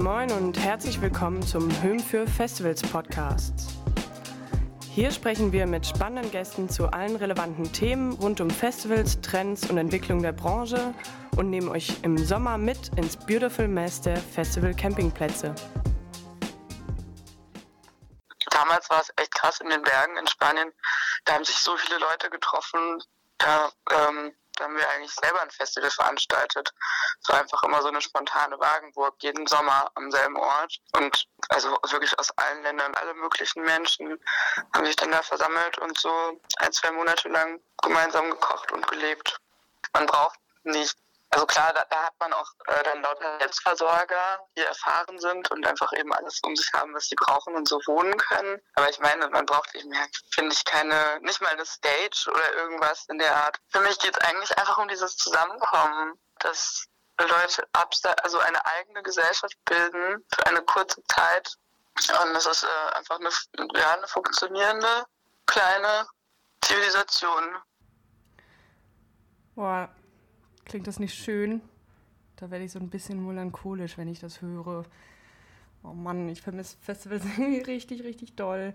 Moin und herzlich willkommen zum Höhm für Festivals Podcast. Hier sprechen wir mit spannenden Gästen zu allen relevanten Themen rund um Festivals, Trends und Entwicklung der Branche und nehmen euch im Sommer mit ins Beautiful Mess der Festival Campingplätze. Damals war es echt krass in den Bergen in Spanien. Da haben sich so viele Leute getroffen. Da ähm, da haben wir eigentlich selber ein Festival veranstaltet. War einfach immer so eine spontane Wagenburg, jeden Sommer am selben Ort. Und also wirklich aus allen Ländern, alle möglichen Menschen haben sich dann da versammelt und so ein, zwei Monate lang gemeinsam gekocht und gelebt. Man braucht nicht also klar, da, da hat man auch äh, dann lauter Selbstversorger, die erfahren sind und einfach eben alles um sich haben, was sie brauchen und so wohnen können. Aber ich meine, man braucht eben, finde ich, keine, nicht mal eine Stage oder irgendwas in der Art. Für mich geht es eigentlich einfach um dieses Zusammenkommen, dass Leute also eine eigene Gesellschaft bilden für eine kurze Zeit. Und das ist äh, einfach eine, ja, eine funktionierende kleine Zivilisation. Boah, Klingt das nicht schön? Da werde ich so ein bisschen melancholisch, wenn ich das höre. Oh Mann, ich vermisse Festivals richtig, richtig doll.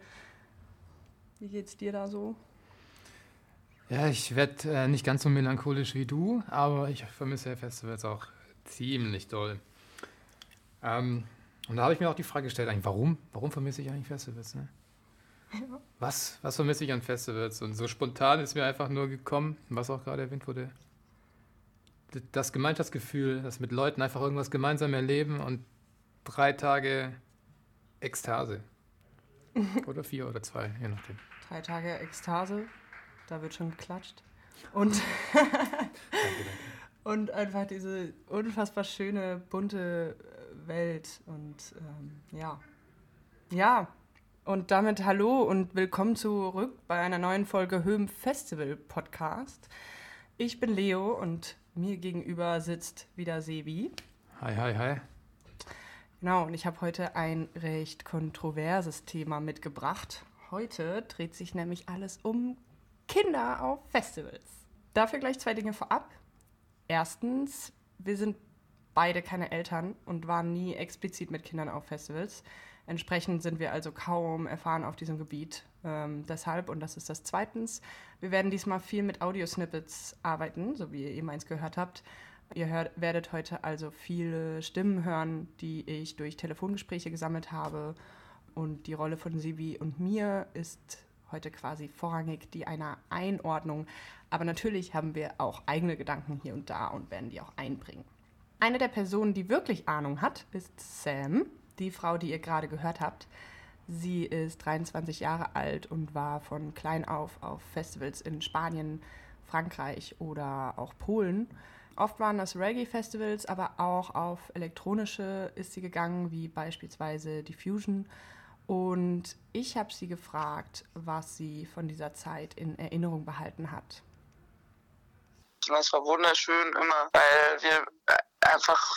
Wie geht's dir da so? Ja, ich werde äh, nicht ganz so melancholisch wie du, aber ich vermisse Festivals auch ziemlich doll. Ähm, und da habe ich mir auch die Frage gestellt, eigentlich, warum? Warum vermisse ich eigentlich Festivals? Ne? Ja. Was, was vermisse ich an Festivals? Und so spontan ist mir einfach nur gekommen, was auch gerade erwähnt wurde, das Gemeinschaftsgefühl, das mit Leuten einfach irgendwas gemeinsam erleben und drei Tage Ekstase. oder vier oder zwei, je nachdem. Drei Tage Ekstase, da wird schon geklatscht. Und, und einfach diese unfassbar schöne, bunte Welt. Und ähm, ja. Ja, und damit hallo und willkommen zurück bei einer neuen Folge Höhm Festival Podcast. Ich bin Leo und mir gegenüber sitzt wieder Sebi. Hi, hi, hi. Genau, und ich habe heute ein recht kontroverses Thema mitgebracht. Heute dreht sich nämlich alles um Kinder auf Festivals. Dafür gleich zwei Dinge vorab. Erstens, wir sind beide keine Eltern und waren nie explizit mit Kindern auf Festivals. Entsprechend sind wir also kaum erfahren auf diesem Gebiet. Ähm, deshalb, und das ist das Zweitens, wir werden diesmal viel mit Audio-Snippets arbeiten, so wie ihr eben eins gehört habt. Ihr hört, werdet heute also viele Stimmen hören, die ich durch Telefongespräche gesammelt habe. Und die Rolle von Sibi und mir ist heute quasi vorrangig die einer Einordnung. Aber natürlich haben wir auch eigene Gedanken hier und da und werden die auch einbringen. Eine der Personen, die wirklich Ahnung hat, ist Sam die Frau, die ihr gerade gehört habt. Sie ist 23 Jahre alt und war von klein auf auf Festivals in Spanien, Frankreich oder auch Polen. Oft waren das Reggae-Festivals, aber auch auf elektronische ist sie gegangen, wie beispielsweise Diffusion. Und ich habe sie gefragt, was sie von dieser Zeit in Erinnerung behalten hat. Es war wunderschön immer, weil wir einfach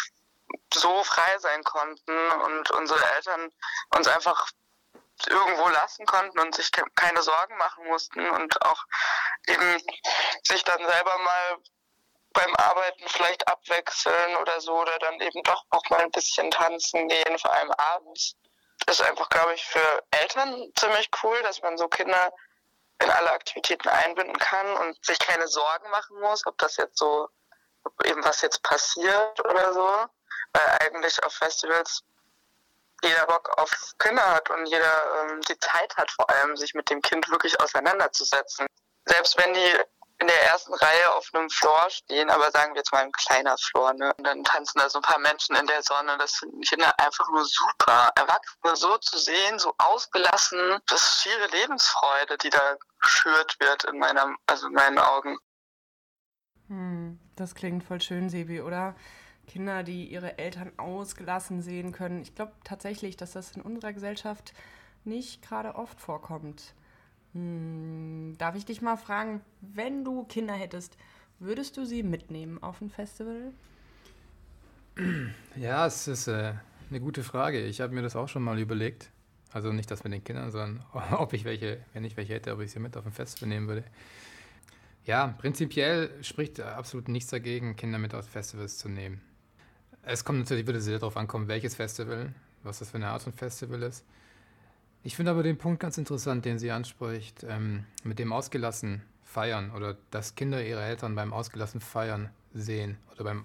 so frei sein konnten und unsere Eltern uns einfach irgendwo lassen konnten und sich keine Sorgen machen mussten und auch eben sich dann selber mal beim Arbeiten vielleicht abwechseln oder so oder dann eben doch auch mal ein bisschen tanzen gehen, vor allem abends. Das ist einfach, glaube ich, für Eltern ziemlich cool, dass man so Kinder in alle Aktivitäten einbinden kann und sich keine Sorgen machen muss, ob das jetzt so, ob eben was jetzt passiert oder so weil eigentlich auf Festivals jeder Bock auf Kinder hat und jeder ähm, die Zeit hat, vor allem sich mit dem Kind wirklich auseinanderzusetzen. Selbst wenn die in der ersten Reihe auf einem Floor stehen, aber sagen wir jetzt mal ein kleiner Floor, ne? Und dann tanzen da so ein paar Menschen in der Sonne. Das finden Kinder einfach nur super. Erwachsene so zu sehen, so ausgelassen, das ist schiere Lebensfreude, die da geschürt wird in meiner, also in meinen Augen. Hm, das klingt voll schön, Sebi, oder? Kinder, die ihre Eltern ausgelassen sehen können. Ich glaube tatsächlich, dass das in unserer Gesellschaft nicht gerade oft vorkommt. Hm, darf ich dich mal fragen, wenn du Kinder hättest, würdest du sie mitnehmen auf ein Festival? Ja, es ist äh, eine gute Frage. Ich habe mir das auch schon mal überlegt. Also nicht das mit den Kindern, sondern ob ich welche, wenn ich welche hätte, ob ich sie mit auf ein Festival nehmen würde. Ja, prinzipiell spricht absolut nichts dagegen, Kinder mit auf Festivals zu nehmen. Es kommt natürlich, würde sehr darauf ankommen, welches Festival, was das für eine Art von Festival ist. Ich finde aber den Punkt ganz interessant, den sie anspricht, ähm, mit dem ausgelassen feiern oder dass Kinder ihre Eltern beim ausgelassen feiern sehen oder beim,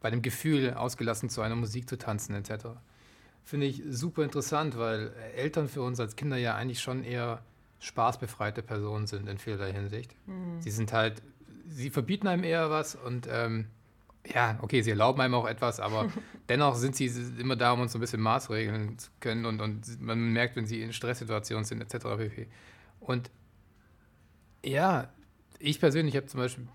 bei dem Gefühl, ausgelassen zu einer Musik zu tanzen etc. Finde ich super interessant, weil Eltern für uns als Kinder ja eigentlich schon eher spaßbefreite Personen sind in vielerlei Hinsicht. Mhm. Sie sind halt, sie verbieten einem eher was und ähm, ja, okay, sie erlauben einem auch etwas, aber dennoch sind sie immer da, um uns so ein bisschen maßregeln zu können und, und man merkt, wenn sie in Stresssituationen sind, etc. pp. Und ja, ich persönlich habe zum Beispiel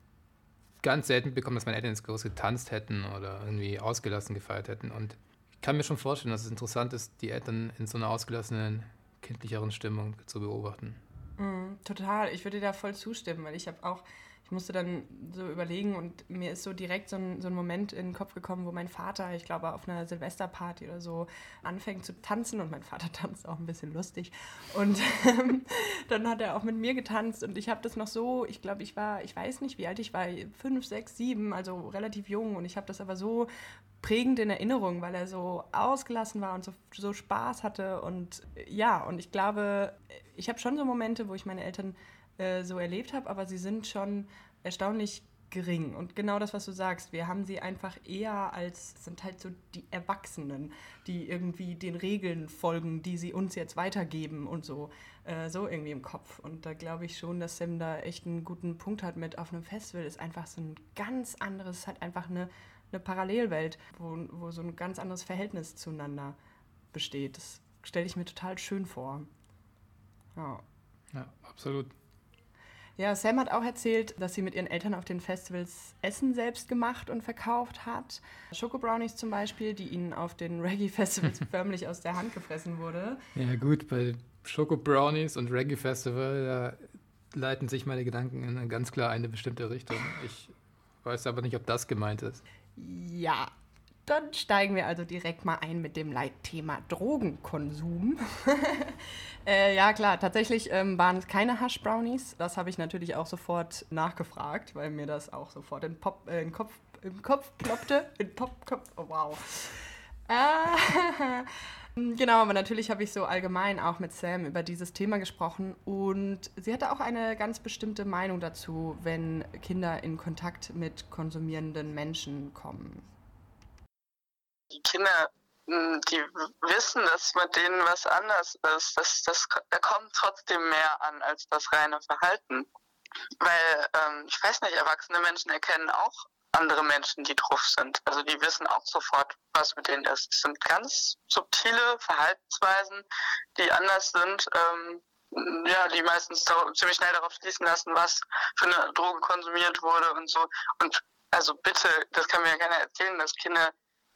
ganz selten bekommen, dass meine Eltern ins Groß getanzt hätten oder irgendwie ausgelassen gefeiert hätten. Und ich kann mir schon vorstellen, dass es interessant ist, die Eltern in so einer ausgelassenen, kindlicheren Stimmung zu beobachten. Mm, total, ich würde da voll zustimmen, weil ich habe auch ich musste dann so überlegen und mir ist so direkt so ein, so ein Moment in den Kopf gekommen, wo mein Vater, ich glaube auf einer Silvesterparty oder so, anfängt zu tanzen und mein Vater tanzt auch ein bisschen lustig. Und ähm, dann hat er auch mit mir getanzt und ich habe das noch so, ich glaube, ich war, ich weiß nicht, wie alt ich war, fünf, sechs, sieben, also relativ jung und ich habe das aber so prägend in Erinnerung, weil er so ausgelassen war und so, so Spaß hatte und ja, und ich glaube, ich habe schon so Momente, wo ich meine Eltern äh, so erlebt habe, aber sie sind schon erstaunlich gering. Und genau das, was du sagst, wir haben sie einfach eher als, sind halt so die Erwachsenen, die irgendwie den Regeln folgen, die sie uns jetzt weitergeben und so, äh, so irgendwie im Kopf. Und da glaube ich schon, dass Sam da echt einen guten Punkt hat mit auf einem Festival ist einfach so ein ganz anderes, halt einfach eine, eine Parallelwelt, wo, wo so ein ganz anderes Verhältnis zueinander besteht. Das stelle ich mir total schön vor. Ja. Ja, absolut. Ja, Sam hat auch erzählt, dass sie mit ihren Eltern auf den Festivals Essen selbst gemacht und verkauft hat. Schoko Brownies zum Beispiel, die ihnen auf den Reggae-Festivals förmlich aus der Hand gefressen wurde. Ja gut, bei Schoko Brownies und Reggae-Festival leiten sich meine Gedanken in ganz klar eine bestimmte Richtung. Ich weiß aber nicht, ob das gemeint ist. Ja, dann steigen wir also direkt mal ein mit dem Leitthema Drogenkonsum. äh, ja, klar, tatsächlich ähm, waren es keine Hush Brownies. Das habe ich natürlich auch sofort nachgefragt, weil mir das auch sofort in, Pop, äh, in Kopf, im Kopf ploppte. In Pop, Kopf, oh, wow. Äh, genau, aber natürlich habe ich so allgemein auch mit Sam über dieses Thema gesprochen und sie hatte auch eine ganz bestimmte Meinung dazu, wenn Kinder in Kontakt mit konsumierenden Menschen kommen die Kinder, hm, die wissen, dass mit denen was anders ist. Das, das, da kommt trotzdem mehr an als das reine Verhalten. Weil, ähm, ich weiß nicht, erwachsene Menschen erkennen auch andere Menschen, die drauf sind. Also die wissen auch sofort, was mit denen ist. Es sind ganz subtile Verhaltensweisen, die anders sind. Ähm, ja, die meistens ziemlich schnell darauf schließen lassen, was für eine Droge konsumiert wurde und so. Und also bitte, das kann mir ja keiner erzählen, dass Kinder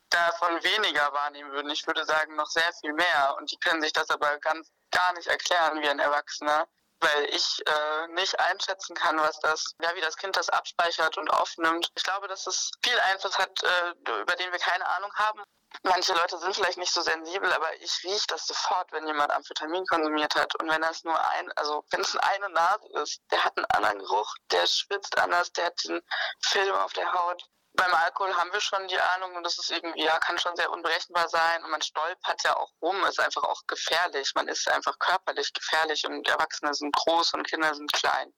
davon weniger wahrnehmen würden. Ich würde sagen, noch sehr viel mehr. Und die können sich das aber ganz gar nicht erklären wie ein Erwachsener, weil ich äh, nicht einschätzen kann, was das, ja, wie das Kind das abspeichert und aufnimmt. Ich glaube, dass es viel Einfluss hat, äh, über den wir keine Ahnung haben. Manche Leute sind vielleicht nicht so sensibel, aber ich rieche das sofort, wenn jemand Amphetamin konsumiert hat. Und wenn das nur ein, also wenn es eine Nase ist, der hat einen anderen Geruch, der schwitzt anders, der hat den Film auf der Haut beim Alkohol haben wir schon die Ahnung und das ist irgendwie, ja, kann schon sehr unberechenbar sein und man stolpert ja auch rum, ist einfach auch gefährlich. Man ist einfach körperlich gefährlich und Erwachsene sind groß und Kinder sind klein.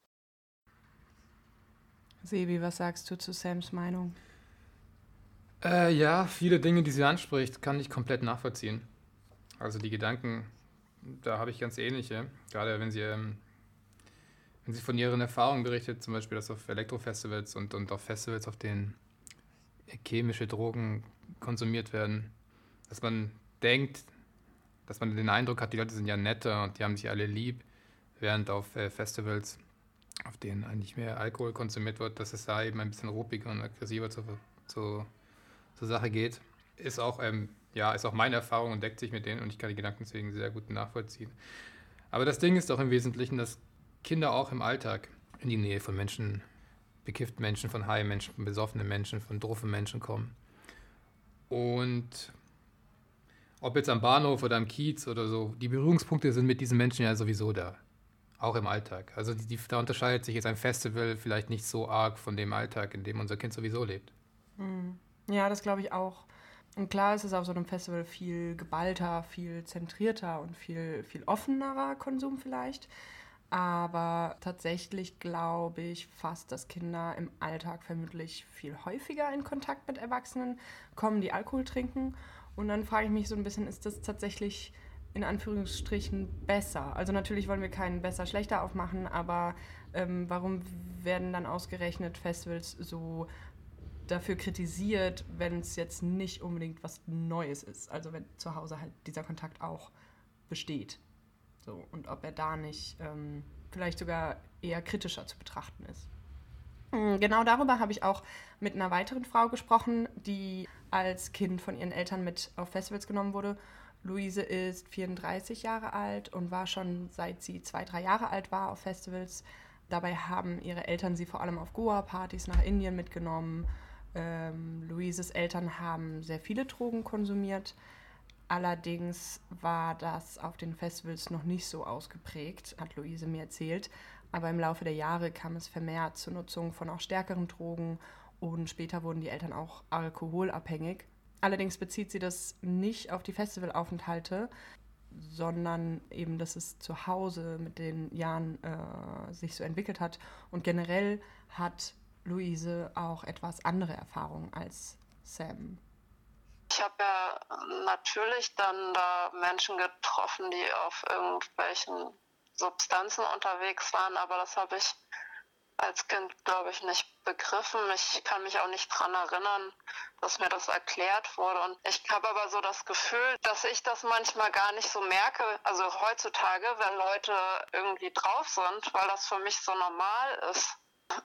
Sebi, was sagst du zu Sams Meinung? Äh, ja, viele Dinge, die sie anspricht, kann ich komplett nachvollziehen. Also die Gedanken, da habe ich ganz ähnliche. Gerade wenn sie, ähm, wenn sie von ihren Erfahrungen berichtet, zum Beispiel dass auf Elektrofestivals und, und auf Festivals, auf denen chemische Drogen konsumiert werden, dass man denkt, dass man den Eindruck hat, die Leute sind ja netter und die haben sich alle lieb, während auf äh, Festivals, auf denen eigentlich mehr Alkohol konsumiert wird, dass es da eben ein bisschen ruppiger und aggressiver zur, zur, zur Sache geht, ist auch, ähm, ja, ist auch meine Erfahrung und deckt sich mit denen und ich kann die Gedanken deswegen sehr gut nachvollziehen. Aber das Ding ist auch im Wesentlichen, dass Kinder auch im Alltag in die Nähe von Menschen bekifften Menschen, von high Menschen, von besoffenen Menschen, von doofen Menschen kommen. Und ob jetzt am Bahnhof oder am Kiez oder so, die Berührungspunkte sind mit diesen Menschen ja sowieso da. Auch im Alltag. Also die, die, da unterscheidet sich jetzt ein Festival vielleicht nicht so arg von dem Alltag, in dem unser Kind sowieso lebt. Hm. Ja, das glaube ich auch. Und klar ist es auf so einem Festival viel geballter, viel zentrierter und viel, viel offenerer Konsum vielleicht. Aber tatsächlich glaube ich fast, dass Kinder im Alltag vermutlich viel häufiger in Kontakt mit Erwachsenen kommen, die Alkohol trinken. Und dann frage ich mich so ein bisschen, ist das tatsächlich in Anführungsstrichen besser? Also natürlich wollen wir keinen besser schlechter aufmachen, aber ähm, warum werden dann ausgerechnet Festivals so dafür kritisiert, wenn es jetzt nicht unbedingt was Neues ist? Also wenn zu Hause halt dieser Kontakt auch besteht. So, und ob er da nicht ähm, vielleicht sogar eher kritischer zu betrachten ist. Hm, genau darüber habe ich auch mit einer weiteren Frau gesprochen, die als Kind von ihren Eltern mit auf Festivals genommen wurde. Luise ist 34 Jahre alt und war schon seit sie zwei, drei Jahre alt war auf Festivals. Dabei haben ihre Eltern sie vor allem auf Goa-Partys nach Indien mitgenommen. Ähm, Luises Eltern haben sehr viele Drogen konsumiert. Allerdings war das auf den Festivals noch nicht so ausgeprägt, hat Luise mir erzählt. Aber im Laufe der Jahre kam es vermehrt zur Nutzung von auch stärkeren Drogen und später wurden die Eltern auch alkoholabhängig. Allerdings bezieht sie das nicht auf die Festivalaufenthalte, sondern eben, dass es zu Hause mit den Jahren äh, sich so entwickelt hat. Und generell hat Luise auch etwas andere Erfahrungen als Sam. Ich habe ja natürlich dann da Menschen getroffen, die auf irgendwelchen Substanzen unterwegs waren, aber das habe ich als Kind, glaube ich, nicht begriffen. Ich kann mich auch nicht daran erinnern, dass mir das erklärt wurde. Und ich habe aber so das Gefühl, dass ich das manchmal gar nicht so merke, also heutzutage, wenn Leute irgendwie drauf sind, weil das für mich so normal ist.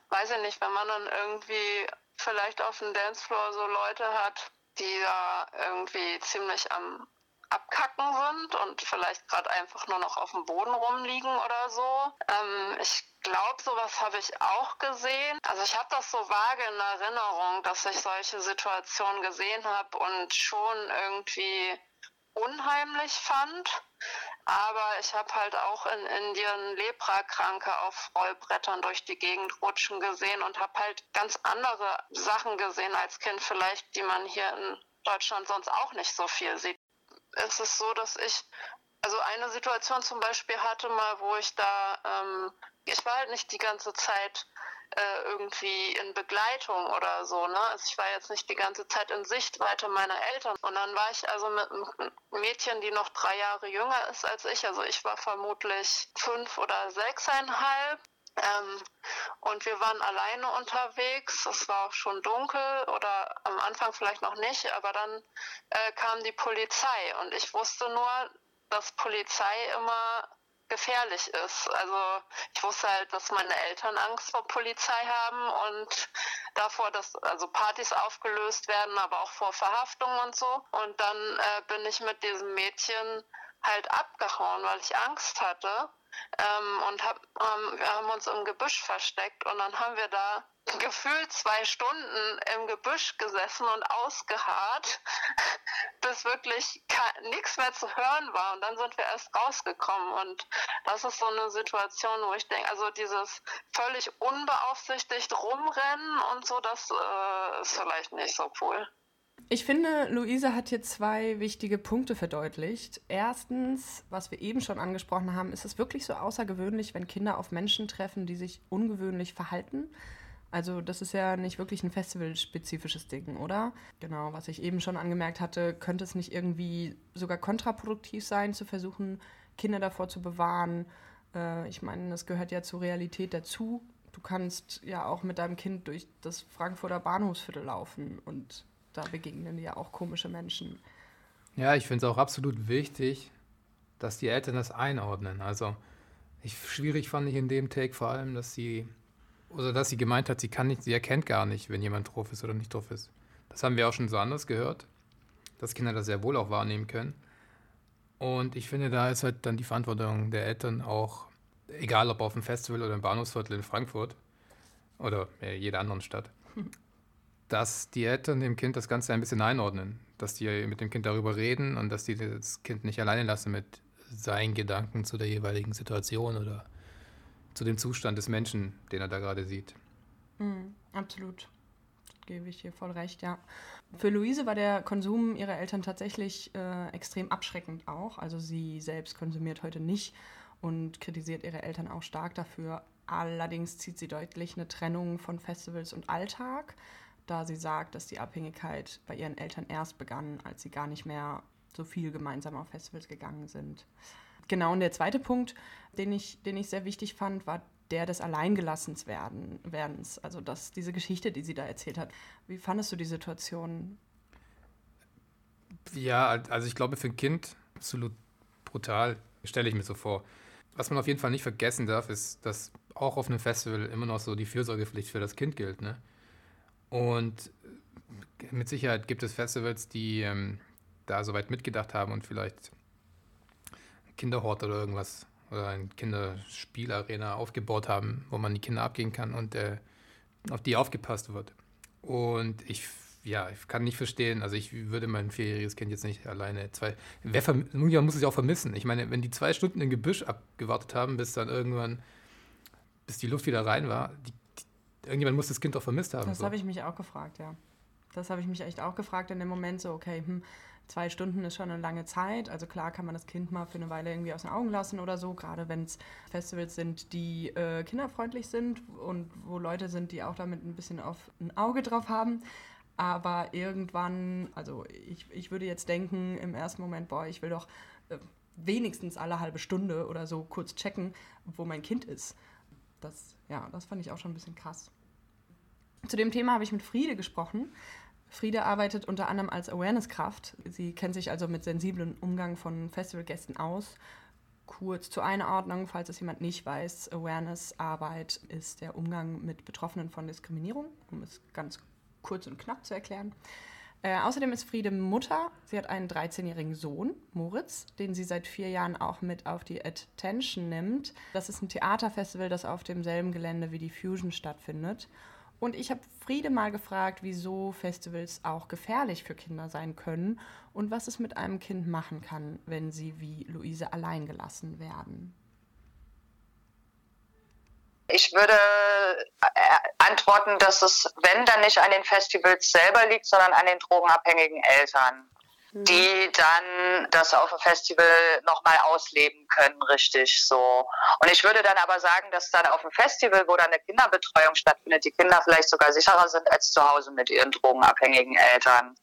Weiß ich nicht, wenn man dann irgendwie vielleicht auf dem Dancefloor so Leute hat, die da irgendwie ziemlich am Abkacken sind und vielleicht gerade einfach nur noch auf dem Boden rumliegen oder so. Ähm, ich glaube, sowas habe ich auch gesehen. Also ich habe das so vage in Erinnerung, dass ich solche Situationen gesehen habe und schon irgendwie unheimlich fand. Aber ich habe halt auch in Indien Leprakranke auf Rollbrettern durch die Gegend rutschen gesehen und habe halt ganz andere Sachen gesehen als Kind vielleicht, die man hier in Deutschland sonst auch nicht so viel sieht. Es ist so, dass ich also eine Situation zum Beispiel hatte mal, wo ich da, ähm, ich war halt nicht die ganze Zeit äh, irgendwie in Begleitung oder so. Ne? Also ich war jetzt nicht die ganze Zeit in Sichtweite meiner Eltern. Und dann war ich also mit einem Mädchen, die noch drei Jahre jünger ist als ich. Also ich war vermutlich fünf oder sechseinhalb. Ähm, und wir waren alleine unterwegs. Es war auch schon dunkel oder am Anfang vielleicht noch nicht, aber dann äh, kam die Polizei und ich wusste nur, dass Polizei immer gefährlich ist. Also ich wusste halt, dass meine Eltern Angst vor Polizei haben und davor, dass also Partys aufgelöst werden, aber auch vor Verhaftungen und so. Und dann äh, bin ich mit diesem Mädchen halt abgehauen, weil ich Angst hatte. Ähm, und hab, ähm, wir haben uns im Gebüsch versteckt und dann haben wir da gefühlt zwei Stunden im Gebüsch gesessen und ausgeharrt, bis wirklich nichts mehr zu hören war. Und dann sind wir erst rausgekommen. Und das ist so eine Situation, wo ich denke, also dieses völlig unbeaufsichtigt rumrennen und so, das äh, ist vielleicht nicht so cool. Ich finde, Luise hat hier zwei wichtige Punkte verdeutlicht. Erstens, was wir eben schon angesprochen haben, ist es wirklich so außergewöhnlich, wenn Kinder auf Menschen treffen, die sich ungewöhnlich verhalten. Also das ist ja nicht wirklich ein festivalspezifisches Ding, oder? Genau, was ich eben schon angemerkt hatte, könnte es nicht irgendwie sogar kontraproduktiv sein, zu versuchen, Kinder davor zu bewahren. Äh, ich meine, das gehört ja zur Realität dazu. Du kannst ja auch mit deinem Kind durch das Frankfurter Bahnhofsviertel laufen und da begegnen ja auch komische Menschen. Ja, ich finde es auch absolut wichtig, dass die Eltern das einordnen. Also ich, schwierig fand ich in dem Take vor allem, dass sie oder dass sie gemeint hat, sie kann nicht, sie erkennt gar nicht, wenn jemand drauf ist oder nicht drauf ist. Das haben wir auch schon so anders gehört, dass Kinder das sehr wohl auch wahrnehmen können. Und ich finde, da ist halt dann die Verantwortung der Eltern auch, egal ob auf dem Festival oder im Bahnhofsviertel in Frankfurt oder äh, jeder anderen Stadt, dass die Eltern dem Kind das Ganze ein bisschen einordnen, dass die mit dem Kind darüber reden und dass die das Kind nicht alleine lassen mit seinen Gedanken zu der jeweiligen Situation oder zu dem Zustand des Menschen, den er da gerade sieht. Mhm, absolut. gebe ich dir voll recht, ja. Für Luise war der Konsum ihrer Eltern tatsächlich äh, extrem abschreckend auch. Also sie selbst konsumiert heute nicht und kritisiert ihre Eltern auch stark dafür. Allerdings zieht sie deutlich eine Trennung von Festivals und Alltag, da sie sagt, dass die Abhängigkeit bei ihren Eltern erst begann, als sie gar nicht mehr so viel gemeinsam auf Festivals gegangen sind. Genau, und der zweite Punkt, den ich, den ich sehr wichtig fand, war der des Alleingelassenswerdens. Also das, diese Geschichte, die sie da erzählt hat. Wie fandest du die Situation? Ja, also ich glaube, für ein Kind absolut brutal, stelle ich mir so vor. Was man auf jeden Fall nicht vergessen darf, ist, dass auch auf einem Festival immer noch so die Fürsorgepflicht für das Kind gilt. Ne? Und mit Sicherheit gibt es Festivals, die ähm, da soweit mitgedacht haben und vielleicht Kinderhort oder irgendwas oder eine Kinderspielarena aufgebaut haben, wo man die Kinder abgehen kann und äh, auf die aufgepasst wird. Und ich, ja, ich kann nicht verstehen, also ich würde mein vierjähriges Kind jetzt nicht alleine zwei, wer irgendjemand muss es auch vermissen. Ich meine, wenn die zwei Stunden im Gebüsch abgewartet haben, bis dann irgendwann, bis die Luft wieder rein war, die, irgendjemand muss das Kind doch vermisst haben. Das so. habe ich mich auch gefragt, ja. Das habe ich mich echt auch gefragt in dem Moment so, okay, hm, zwei Stunden ist schon eine lange Zeit. Also klar kann man das Kind mal für eine Weile irgendwie aus den Augen lassen oder so, gerade wenn es Festivals sind, die äh, kinderfreundlich sind und wo Leute sind, die auch damit ein bisschen auf ein Auge drauf haben. Aber irgendwann, also ich, ich würde jetzt denken im ersten Moment, boah, ich will doch äh, wenigstens alle halbe Stunde oder so kurz checken, wo mein Kind ist. Das, ja, das fand ich auch schon ein bisschen krass. Zu dem Thema habe ich mit Friede gesprochen. Friede arbeitet unter anderem als Awareness-Kraft. Sie kennt sich also mit sensiblen Umgang von Festivalgästen aus. Kurz zur Einordnung, falls es jemand nicht weiß, Awareness-Arbeit ist der Umgang mit Betroffenen von Diskriminierung, um es ganz kurz und knapp zu erklären. Äh, außerdem ist Friede Mutter. Sie hat einen 13-jährigen Sohn, Moritz, den sie seit vier Jahren auch mit auf die Attention nimmt. Das ist ein Theaterfestival, das auf demselben Gelände wie die Fusion stattfindet. Und ich habe Friede mal gefragt, wieso Festivals auch gefährlich für Kinder sein können und was es mit einem Kind machen kann, wenn sie wie Luise allein gelassen werden. Ich würde äh, antworten, dass es, wenn dann nicht an den Festivals selber liegt, sondern an den drogenabhängigen Eltern die dann das auf dem Festival nochmal ausleben können, richtig so. Und ich würde dann aber sagen, dass dann auf dem Festival, wo dann eine Kinderbetreuung stattfindet, die Kinder vielleicht sogar sicherer sind als zu Hause mit ihren drogenabhängigen Eltern.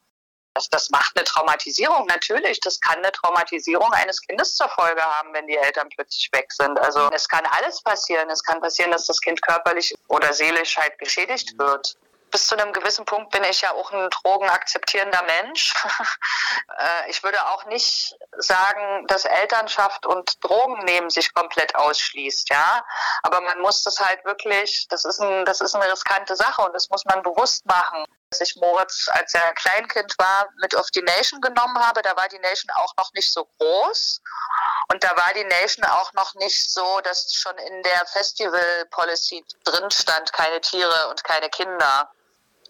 Das, das macht eine Traumatisierung, natürlich. Das kann eine Traumatisierung eines Kindes zur Folge haben, wenn die Eltern plötzlich weg sind. Also es kann alles passieren. Es kann passieren, dass das Kind körperlich oder seelisch halt geschädigt wird bis zu einem gewissen Punkt bin ich ja auch ein drogenakzeptierender Mensch. Äh, ich würde auch nicht sagen, dass Elternschaft und Drogennehmen sich komplett ausschließt, ja. Aber man muss das halt wirklich, das ist, ein, das ist eine riskante Sache und das muss man bewusst machen. Dass ich Moritz, als er Kleinkind war, mit auf die Nation genommen habe, da war die Nation auch noch nicht so groß. Und da war die Nation auch noch nicht so, dass schon in der Festival Policy drin stand, keine Tiere und keine Kinder.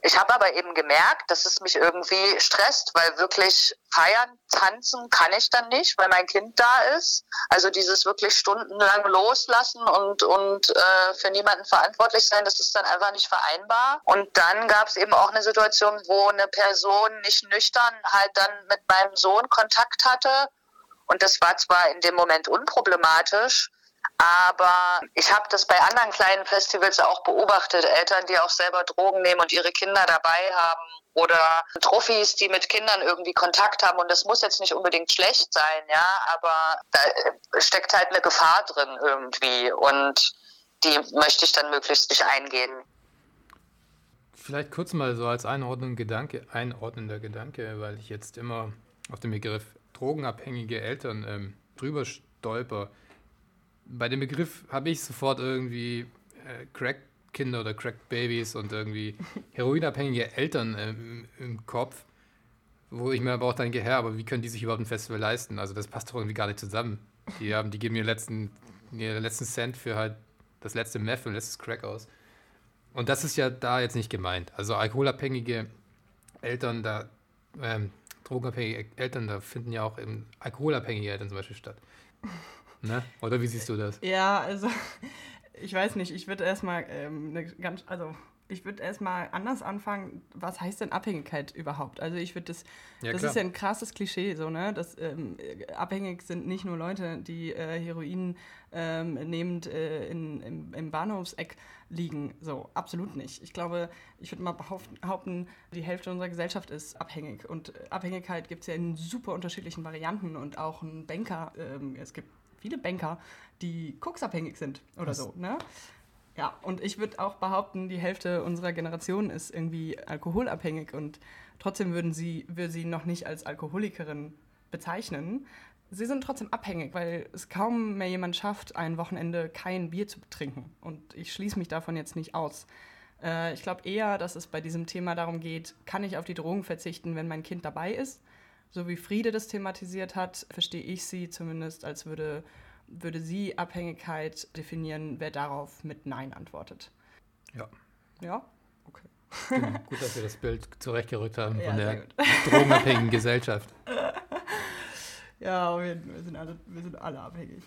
Ich habe aber eben gemerkt, dass es mich irgendwie stresst, weil wirklich feiern, tanzen kann ich dann nicht, weil mein Kind da ist. Also dieses wirklich stundenlang loslassen und, und äh, für niemanden verantwortlich sein, das ist dann einfach nicht vereinbar. Und dann gab es eben auch eine Situation, wo eine Person nicht nüchtern halt dann mit meinem Sohn Kontakt hatte. Und das war zwar in dem Moment unproblematisch, aber ich habe das bei anderen kleinen Festivals auch beobachtet. Eltern, die auch selber Drogen nehmen und ihre Kinder dabei haben. Oder Trophys, die mit Kindern irgendwie Kontakt haben. Und das muss jetzt nicht unbedingt schlecht sein, ja. Aber da steckt halt eine Gefahr drin irgendwie. Und die möchte ich dann möglichst nicht eingehen. Vielleicht kurz mal so als einordnender Gedanke, einordnender Gedanke, weil ich jetzt immer auf den Begriff drogenabhängige Eltern ähm, drüber stolper bei dem Begriff habe ich sofort irgendwie äh, Crack-Kinder oder Crack-Babys und irgendwie heroinabhängige Eltern äh, im, Kopf, wo ich mir aber auch denke, Herr, aber wie können die sich überhaupt ein Festival leisten? Also das passt doch irgendwie gar nicht zusammen. Die, haben, die geben ihr letzten, ihr letzten Cent für halt das letzte Meth und letztes Crack aus. Und das ist ja da jetzt nicht gemeint. Also alkoholabhängige Eltern, da, ähm, drogenabhängige Eltern, da finden ja auch eben alkoholabhängige Eltern zum Beispiel statt. Ne? Oder wie siehst du das? Ja, also ich weiß nicht, ich würde erstmal ähm, eine ganz, also ich würde erstmal anders anfangen. Was heißt denn Abhängigkeit überhaupt? Also ich würde das, Ja, das klar. ist ja ein krasses Klischee, so, ne? Das, ähm, abhängig sind nicht nur Leute, die äh, Heroin ähm, nehmend äh, in, im, im Bahnhofseck liegen. So, absolut nicht. Ich glaube, ich würde mal behaupten- behaupten, die Hälfte unserer Gesellschaft ist abhängig. Und äh, Abhängigkeit gibt es ja in super unterschiedlichen Varianten und auch ein Banker, ähm, es gibt viele Banker, die koksabhängig sind oder Was? so, ne? Ja, und ich würde auch behaupten, die Hälfte unserer Generation ist irgendwie alkoholabhängig und trotzdem würden sie, würde sie noch nicht als Alkoholikerin bezeichnen. Sie sind trotzdem abhängig, weil es kaum mehr jemand schafft, ein Wochenende kein Bier zu trinken. Und ich schließe mich davon jetzt nicht aus. Äh, ich glaube eher, dass es bei diesem Thema darum geht, kann ich auf die Drogen verzichten, wenn mein Kind dabei ist? So wie Friede das thematisiert hat, verstehe ich sie zumindest, als würde, würde sie Abhängigkeit definieren, wer darauf mit Nein antwortet. Ja. Ja? Okay. Genau. Gut, dass wir das Bild zurechtgerückt haben Ja, von der drogenabhängigen Gesellschaft. Ja, Fall. Wir sind alle, wir sind alle abhängig.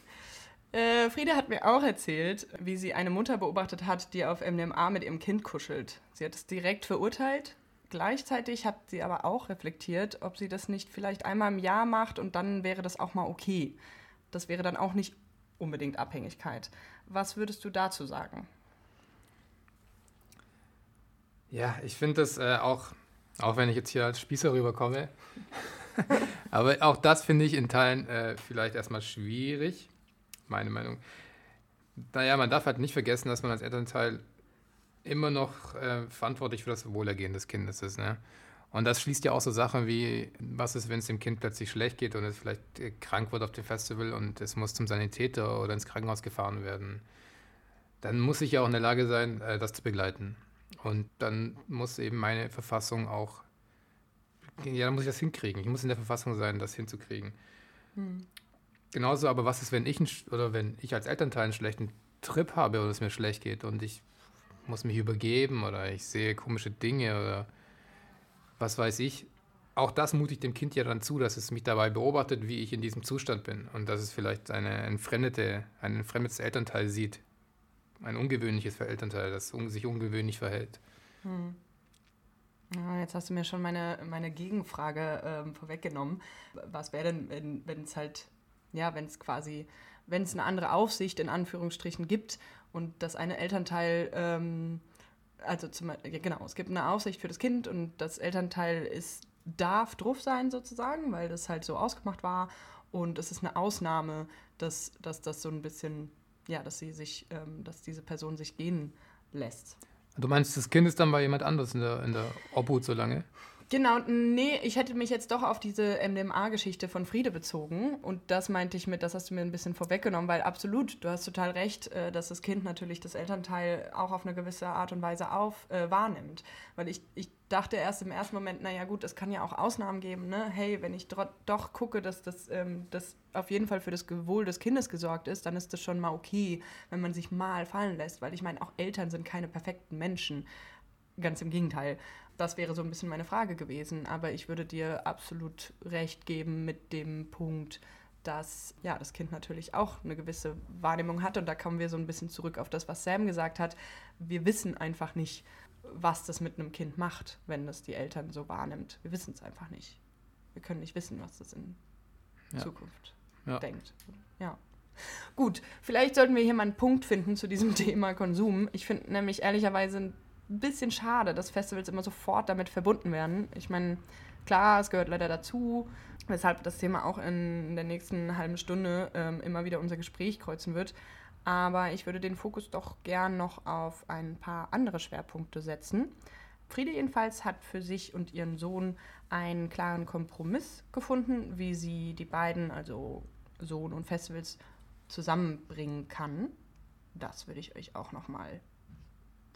Äh, Frieda hat mir auch erzählt, wie sie eine Mutter beobachtet hat, die auf MDMA mit ihrem Kind kuschelt. Sie hat es direkt verurteilt. Gleichzeitig hat sie aber auch reflektiert, ob sie das nicht vielleicht einmal im Jahr macht und dann wäre das auch mal okay. Das wäre dann auch nicht unbedingt Abhängigkeit. Was würdest du dazu sagen? Ja, ich finde das äh, auch, auch wenn ich jetzt hier als Spießer rüberkomme, aber auch das finde ich in Teilen äh, vielleicht erstmal schwierig, meine Meinung. Naja, man darf halt nicht vergessen, dass man als Elternteil immer noch äh, verantwortlich für das Wohlergehen des Kindes ist. Ne? Und das schließt ja auch so Sachen wie, was ist, wenn es dem Kind plötzlich schlecht geht und es vielleicht äh, krank wird auf dem Festival und es muss zum Sanitäter oder ins Krankenhaus gefahren werden. Dann muss ich ja auch in der Lage sein, äh, das zu begleiten. Und dann muss eben meine Verfassung auch, ja, dann muss ich das hinkriegen. Ich muss in der Verfassung sein, das hinzukriegen. Genauso aber, was ist, wenn ich, oder wenn ich als Elternteil einen schlechten Trip habe oder es mir schlecht geht und ich muss mich übergeben oder ich sehe komische Dinge oder was weiß ich. Auch das mute ich dem Kind ja dann zu, dass es mich dabei beobachtet, wie ich in diesem Zustand bin und dass es vielleicht eine entfremdete, ein entfremdetes Elternteil sieht. Ein ungewöhnliches Elternteil, das sich ungewöhnlich verhält. Ja, jetzt hast du mir schon meine, meine Gegenfrage ähm, vorweggenommen. Was wäre denn, wenn es halt, ja, wenn es quasi, wenn es eine andere Aufsicht in Anführungsstrichen gibt und das eine Elternteil, ähm, also zum, ja, genau, es gibt eine Aufsicht für das Kind und das Elternteil ist, darf drauf sein sozusagen, weil das halt so ausgemacht war und es ist eine Ausnahme, dass, dass das so ein bisschen, ja, dass sie sich, ähm, dass diese Person sich gehen lässt. Du meinst, das Kind ist dann bei jemand anderes in der, in der Obhut so lange? Genau, nee, ich hätte mich jetzt doch auf diese MDMA-Geschichte von Friede bezogen. Und das meinte ich mit, das hast du mir ein bisschen vorweggenommen, weil absolut, du hast total recht, äh, dass das Kind natürlich das Elternteil auch auf eine gewisse Art und Weise auf, äh, wahrnimmt. Weil ich, ich dachte erst im ersten Moment, naja gut, es kann ja auch Ausnahmen geben, ne? Hey, wenn ich doch gucke, dass das, ähm, das auf jeden Fall für das Wohl des Kindes gesorgt ist, dann ist das schon mal okay, wenn man sich mal fallen lässt. Weil ich meine, auch Eltern sind keine perfekten Menschen. Ganz im Gegenteil. Das wäre so ein bisschen meine Frage gewesen. Aber ich würde dir absolut recht geben mit dem Punkt, dass ja, das Kind natürlich auch eine gewisse Wahrnehmung hat. Und da kommen wir so ein bisschen zurück auf das, was Sam gesagt hat. Wir wissen einfach nicht, was das mit einem Kind macht, wenn das die Eltern so wahrnimmt. Wir wissen es einfach nicht. Wir können nicht wissen, was das in Ja. Zukunft Ja. denkt. Ja. Gut, vielleicht sollten wir hier mal einen Punkt finden zu diesem Thema Konsum. Ich finde nämlich ehrlicherweise ein bisschen schade, dass Festivals immer sofort damit verbunden werden. Ich meine, klar, es gehört leider dazu, weshalb das Thema auch in der nächsten halben Stunde ähm, immer wieder unser Gespräch kreuzen wird. Aber ich würde den Fokus doch gern noch auf ein paar andere Schwerpunkte setzen. Friede jedenfalls hat für sich und ihren Sohn einen klaren Kompromiss gefunden, wie sie die beiden, also Sohn und Festivals, zusammenbringen kann. Das würde ich euch auch nochmal.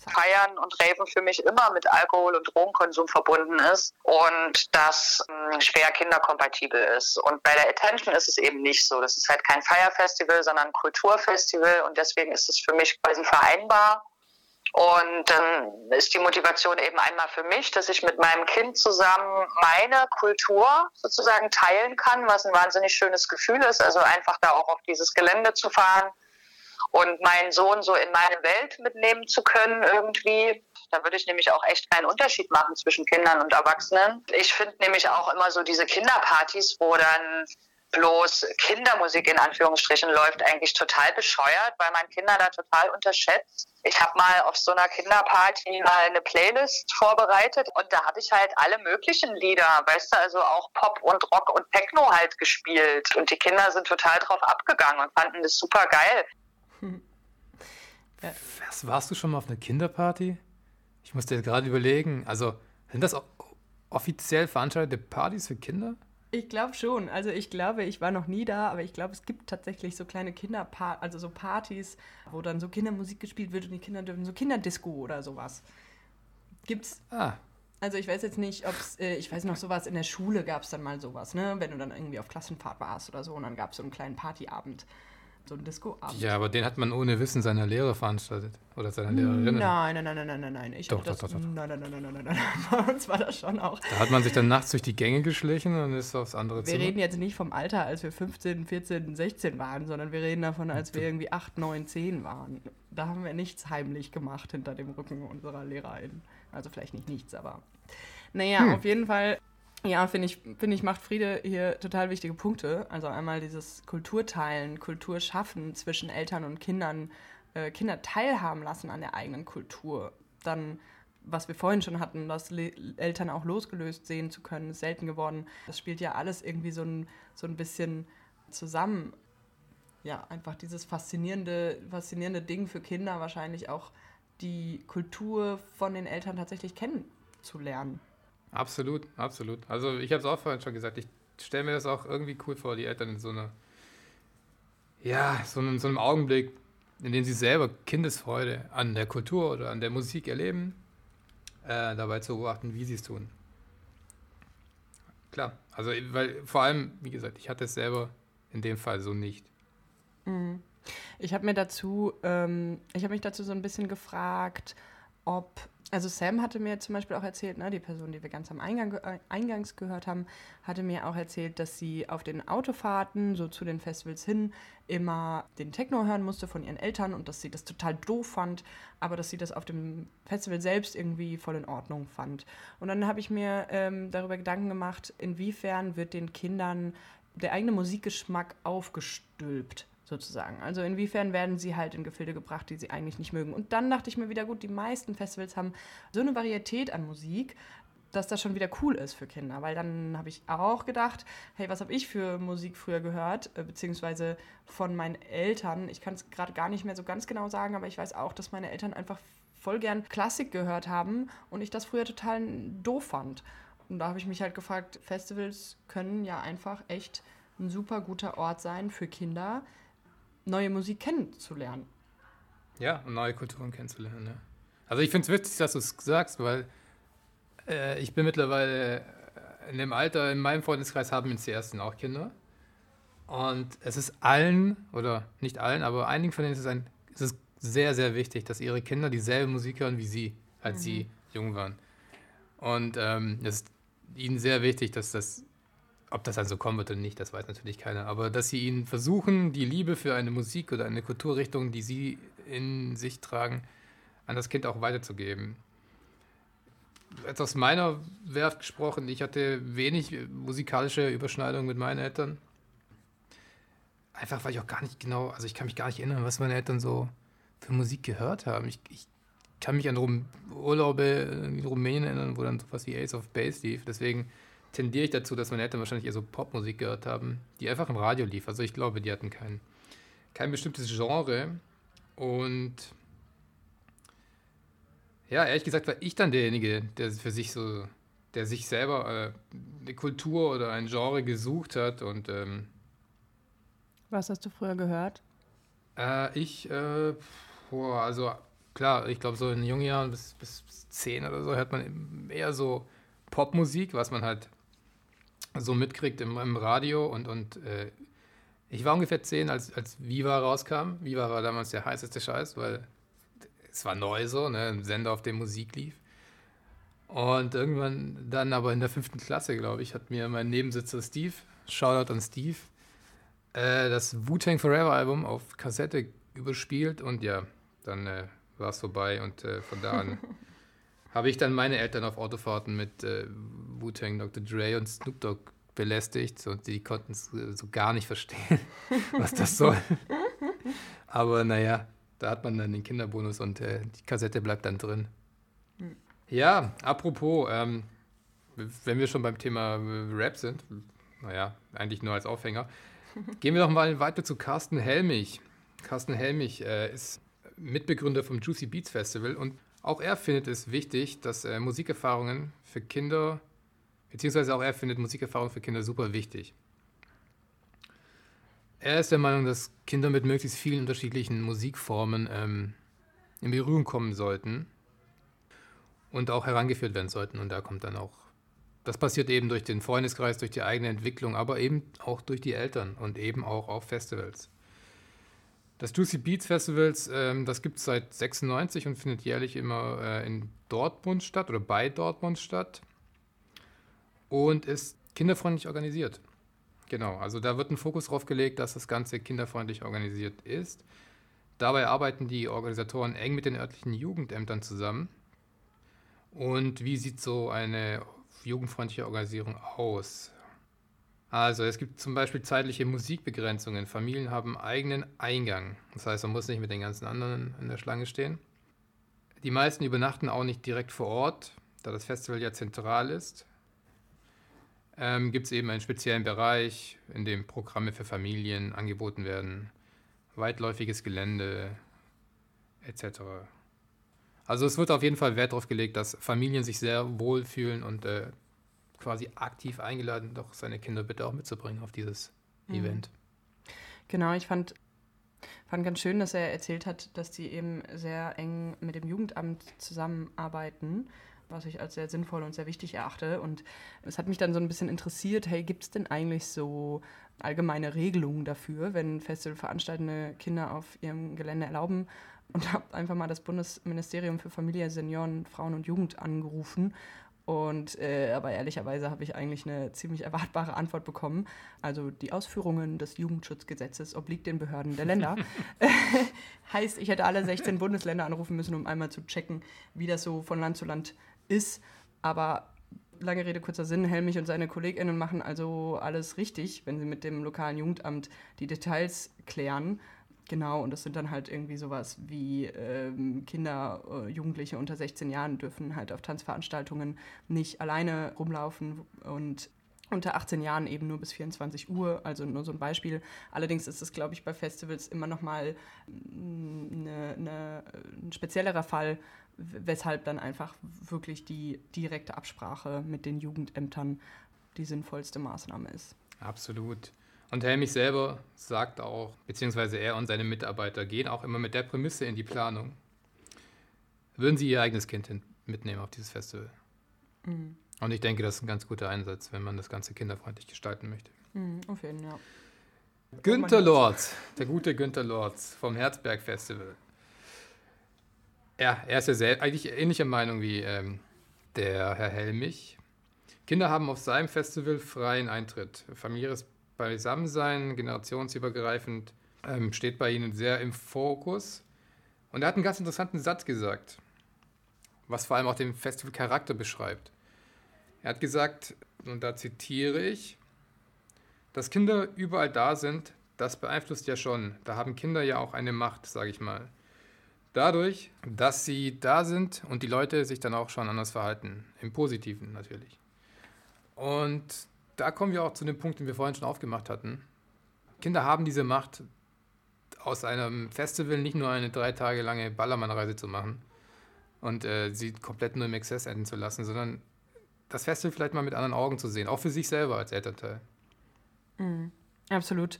Feiern und Raven für mich immer mit Alkohol und Drogenkonsum verbunden ist und das mh, schwer kinderkompatibel ist. Und bei der Attention ist es eben nicht so. Das ist halt kein Feierfestival, sondern ein Kulturfestival und deswegen ist es für mich quasi vereinbar. Und dann ist die Motivation eben einmal für mich, dass ich mit meinem Kind zusammen meine Kultur sozusagen teilen kann, was ein wahnsinnig schönes Gefühl ist. Also einfach da auch auf dieses Gelände zu fahren und meinen Sohn so in meine Welt mitnehmen zu können irgendwie. Da würde ich nämlich auch echt keinen Unterschied machen zwischen Kindern und Erwachsenen. Ich finde nämlich auch immer so diese Kinderpartys, wo dann bloß Kindermusik in Anführungsstrichen läuft eigentlich total bescheuert, weil man Kinder da total unterschätzt. Ich habe mal auf so einer Kinderparty mal eine Playlist vorbereitet und da habe ich halt alle möglichen Lieder, weißt du, also auch Pop und Rock und Techno halt gespielt und die Kinder sind total drauf abgegangen und fanden das super geil. Was, warst du schon mal auf einer Kinderparty? Ich musste jetzt gerade überlegen, also sind das offiziell veranstaltete Partys für Kinder? Ich glaube schon. Also ich glaube, ich war noch nie da, aber ich glaube, es gibt tatsächlich so kleine Kinderpartys, also so Partys, wo dann so Kindermusik gespielt wird und die Kinder dürfen so Kinderdisco oder sowas. Gibt's. Ah. Also ich weiß jetzt nicht, ob es, äh, ich weiß noch sowas, in der Schule gab es dann mal sowas, ne? Wenn du dann irgendwie auf Klassenfahrt warst oder so und dann gab es so einen kleinen Partyabend so ein Discoabend. Ja, aber den hat man ohne Wissen seiner Lehrer veranstaltet. Oder seiner Lehrerin. Nein, nein, nein, nein, nein, nein. Ich doch, das, doch, doch, doch. Nein, nein, nein, nein, nein, nein, nein. Bei uns war das schon auch. Da hat man sich dann nachts durch die Gänge geschlichen und ist aufs andere Zimmer. Wir reden jetzt nicht vom Alter, als wir 15, 14, 16 waren, sondern wir reden davon, als wir irgendwie 8, 9, 10 waren. Da haben wir nichts heimlich gemacht hinter dem Rücken unserer LehrerInnen. Also vielleicht nicht nichts, aber. Naja, hm. auf jeden Fall ja, finde ich, find ich, macht Friede hier total wichtige Punkte. Also einmal dieses Kulturteilen, Kulturschaffen zwischen Eltern und Kindern, äh, Kinder teilhaben lassen an der eigenen Kultur. Dann, was wir vorhin schon hatten, dass Le Eltern auch losgelöst sehen zu können, ist selten geworden. Das spielt ja alles irgendwie so ein, so ein bisschen zusammen. Ja, einfach dieses faszinierende, faszinierende Ding für Kinder wahrscheinlich auch die Kultur von den Eltern tatsächlich kennenzulernen. Absolut, absolut. Also ich habe es auch vorhin schon gesagt, ich stelle mir das auch irgendwie cool vor, die Eltern in so einer, ja, so einem, so einem Augenblick, in dem sie selber Kindesfreude an der Kultur oder an der Musik erleben, äh, dabei zu beobachten, wie sie es tun. Klar, also weil vor allem, wie gesagt, ich hatte es selber in dem Fall so nicht. Mhm. Ich habe mir dazu, ähm, ich habe mich dazu so ein bisschen gefragt, ob also Sam hatte mir zum Beispiel auch erzählt, ne, die Person, die wir ganz am Eingang, äh, Eingangs gehört haben, hatte mir auch erzählt, dass sie auf den Autofahrten, so zu den Festivals hin, immer den Techno hören musste von ihren Eltern und dass sie das total doof fand, aber dass sie das auf dem Festival selbst irgendwie voll in Ordnung fand. Und dann habe ich mir ähm, darüber Gedanken gemacht, inwiefern wird den Kindern der eigene Musikgeschmack aufgestülpt sozusagen. Also inwiefern werden sie halt in Gefilde gebracht, die sie eigentlich nicht mögen. Und dann dachte ich mir wieder, gut, die meisten Festivals haben so eine Varietät an Musik, dass das schon wieder cool ist für Kinder. Weil dann habe ich auch gedacht, hey, was habe ich für Musik früher gehört, äh, beziehungsweise von meinen Eltern. Ich kann es gerade gar nicht mehr so ganz genau sagen, aber ich weiß auch, dass meine Eltern einfach voll gern Klassik gehört haben und ich das früher total doof fand. Und da habe ich mich halt gefragt, Festivals können ja einfach echt ein super guter Ort sein für Kinder, neue Musik kennenzulernen. Ja, und neue Kulturen kennenzulernen. Ja. Also ich finde es witzig, dass du es sagst, weil äh, ich bin mittlerweile in dem Alter, in meinem Freundeskreis haben jetzt die ersten auch Kinder. Und es ist allen, oder nicht allen, aber einigen von denen ist es, ein, ist es sehr, sehr wichtig, dass ihre Kinder dieselbe Musik hören wie sie, als mhm. sie jung waren. Und ähm, es ist ihnen sehr wichtig, dass das ob das dann so kommen wird oder nicht, das weiß natürlich keiner. Aber dass sie ihnen versuchen, die Liebe für eine Musik oder eine Kulturrichtung, die sie in sich tragen, an das Kind auch weiterzugeben. Jetzt aus meiner Werft gesprochen, ich hatte wenig musikalische Überschneidung mit meinen Eltern. Einfach weil ich auch gar nicht genau, also ich kann mich gar nicht erinnern, was meine Eltern so für Musik gehört haben. Ich, ich kann mich an Rum Urlaube in Rumänien erinnern, wo dann sowas wie Ace of Base lief. Deswegen tendiere ich dazu, dass meine Eltern wahrscheinlich eher so Popmusik gehört haben, die einfach im Radio lief. Also ich glaube, die hatten kein, kein bestimmtes Genre. Und ja, ehrlich gesagt war ich dann derjenige, der für sich so, der sich selber äh, eine Kultur oder ein Genre gesucht hat. Und ähm, was hast du früher gehört? Äh, ich, äh, boah, also klar, ich glaube so in jungen Jahren bis, bis, bis zehn oder so hört man eher so Popmusik, was man halt so mitkriegt im, im Radio und, und äh, ich war ungefähr zehn, als, als Viva rauskam. Viva war damals der heißeste Scheiß, weil es war neu so, ne? ein Sender, auf dem Musik lief. Und irgendwann dann aber in der fünften Klasse, glaube ich, hat mir mein Nebensitzer Steve, Shoutout an Steve, äh, das Wu-Tang Forever Album auf Kassette überspielt und ja, dann äh, war es vorbei und äh, von da an habe ich dann meine Eltern auf Autofahrten mit äh, Wu-Tang, Dr. Dre und Snoop Dogg belästigt und die konnten es äh, so gar nicht verstehen, was das soll. Aber naja, da hat man dann den Kinderbonus und äh, die Kassette bleibt dann drin. Hm. Ja, apropos, ähm, wenn wir schon beim Thema äh, Rap sind, naja, eigentlich nur als Aufhänger, gehen wir doch mal weiter zu Carsten Helmich. Carsten Helmich äh, ist Mitbegründer vom Juicy Beats Festival und auch er findet es wichtig, dass äh, Musikerfahrungen für Kinder, beziehungsweise auch er findet Musikerfahrungen für Kinder super wichtig. Er ist der Meinung, dass Kinder mit möglichst vielen unterschiedlichen Musikformen ähm, in Berührung kommen sollten und auch herangeführt werden sollten. Und da kommt dann auch, das passiert eben durch den Freundeskreis, durch die eigene Entwicklung, aber eben auch durch die Eltern und eben auch auf Festivals. Das Juicy Beats Festivals, ähm, das gibt es seit 96 und findet jährlich immer äh, in Dortmund statt oder bei Dortmund statt und ist kinderfreundlich organisiert. Genau, also da wird ein Fokus drauf gelegt, dass das Ganze kinderfreundlich organisiert ist. Dabei arbeiten die Organisatoren eng mit den örtlichen Jugendämtern zusammen. Und wie sieht so eine jugendfreundliche Organisierung aus? Also es gibt zum Beispiel zeitliche Musikbegrenzungen. Familien haben eigenen Eingang. Das heißt, man muss nicht mit den ganzen anderen in der Schlange stehen. Die meisten übernachten auch nicht direkt vor Ort, da das Festival ja zentral ist. Ähm, gibt es eben einen speziellen Bereich, in dem Programme für Familien angeboten werden, weitläufiges Gelände etc. Also es wird auf jeden Fall Wert darauf gelegt, dass Familien sich sehr wohl fühlen und äh, quasi aktiv eingeladen, doch seine Kinder bitte auch mitzubringen auf dieses mhm. Event. Genau, ich fand, fand ganz schön, dass er erzählt hat, dass die eben sehr eng mit dem Jugendamt zusammenarbeiten, was ich als sehr sinnvoll und sehr wichtig erachte. Und es hat mich dann so ein bisschen interessiert, hey, gibt es denn eigentlich so allgemeine Regelungen dafür, wenn Festivalveranstaltende Kinder auf ihrem Gelände erlauben? Und habe einfach mal das Bundesministerium für Familie, Senioren, Frauen und Jugend angerufen und äh, aber ehrlicherweise habe ich eigentlich eine ziemlich erwartbare Antwort bekommen. Also die Ausführungen des Jugendschutzgesetzes obliegt den Behörden der Länder. heißt, ich hätte alle 16 Bundesländer anrufen müssen, um einmal zu checken, wie das so von Land zu Land ist. Aber lange Rede, kurzer Sinn, Helmich und seine KollegInnen machen also alles richtig, wenn sie mit dem lokalen Jugendamt die Details klären. Genau, und das sind dann halt irgendwie sowas wie ähm, Kinder, äh, Jugendliche unter 16 Jahren dürfen halt auf Tanzveranstaltungen nicht alleine rumlaufen und unter 18 Jahren eben nur bis 24 Uhr, also nur so ein Beispiel. Allerdings ist es, glaube ich, bei Festivals immer noch mal eine, eine, ein speziellerer Fall, weshalb dann einfach wirklich die direkte Absprache mit den Jugendämtern die sinnvollste Maßnahme ist. Absolut. Und Helmich selber sagt auch, beziehungsweise er und seine Mitarbeiter gehen auch immer mit der Prämisse in die Planung. Würden sie ihr eigenes Kind mitnehmen auf dieses Festival? Mhm. Und ich denke, das ist ein ganz guter Einsatz, wenn man das Ganze kinderfreundlich gestalten möchte. Mhm, auf jeden Fall, ja. Günther Lorz, der gute Günther Lorz vom Herzberg Festival. Ja, er ist ja sehr, eigentlich ähnlicher Meinung wie ähm, der Herr Helmich. Kinder haben auf seinem Festival freien Eintritt. Familiäres Beisammensein, generationsübergreifend, ähm, steht bei Ihnen sehr im Fokus. Und er hat einen ganz interessanten Satz gesagt, was vor allem auch den Festivalcharakter beschreibt. Er hat gesagt, und da zitiere ich, dass Kinder überall da sind, das beeinflusst ja schon. Da haben Kinder ja auch eine Macht, sage ich mal. Dadurch, dass sie da sind und die Leute sich dann auch schon anders verhalten. Im Positiven natürlich. Und da kommen wir auch zu dem Punkt, den wir vorhin schon aufgemacht hatten. Kinder haben diese Macht, aus einem Festival nicht nur eine drei Tage lange Ballermann-Reise zu machen und äh, sie komplett nur im Exzess enden zu lassen, sondern das Festival vielleicht mal mit anderen Augen zu sehen, auch für sich selber als Elternteil. Mhm, absolut.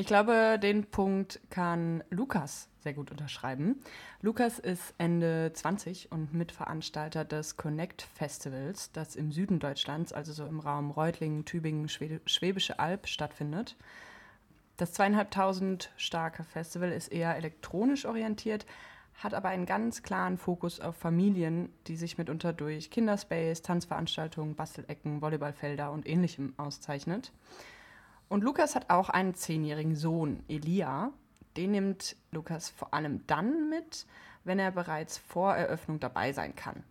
Ich glaube, den Punkt kann Lukas sehr gut unterschreiben. Lukas ist Ende 20 und Mitveranstalter des Connect Festivals, das im Süden Deutschlands, also so im Raum Reutlingen, Tübingen, Schwäbische Alb stattfindet. Das zweieinhalbtausend starke Festival ist eher elektronisch orientiert, hat aber einen ganz klaren Fokus auf Familien, die sich mitunter durch Kinderspace, Tanzveranstaltungen, Bastelecken, Volleyballfelder und ähnlichem auszeichnet. Und Lukas hat auch einen zehnjährigen Sohn, Elia. Den nimmt Lukas vor allem dann mit, wenn er bereits vor Eröffnung dabei sein kann.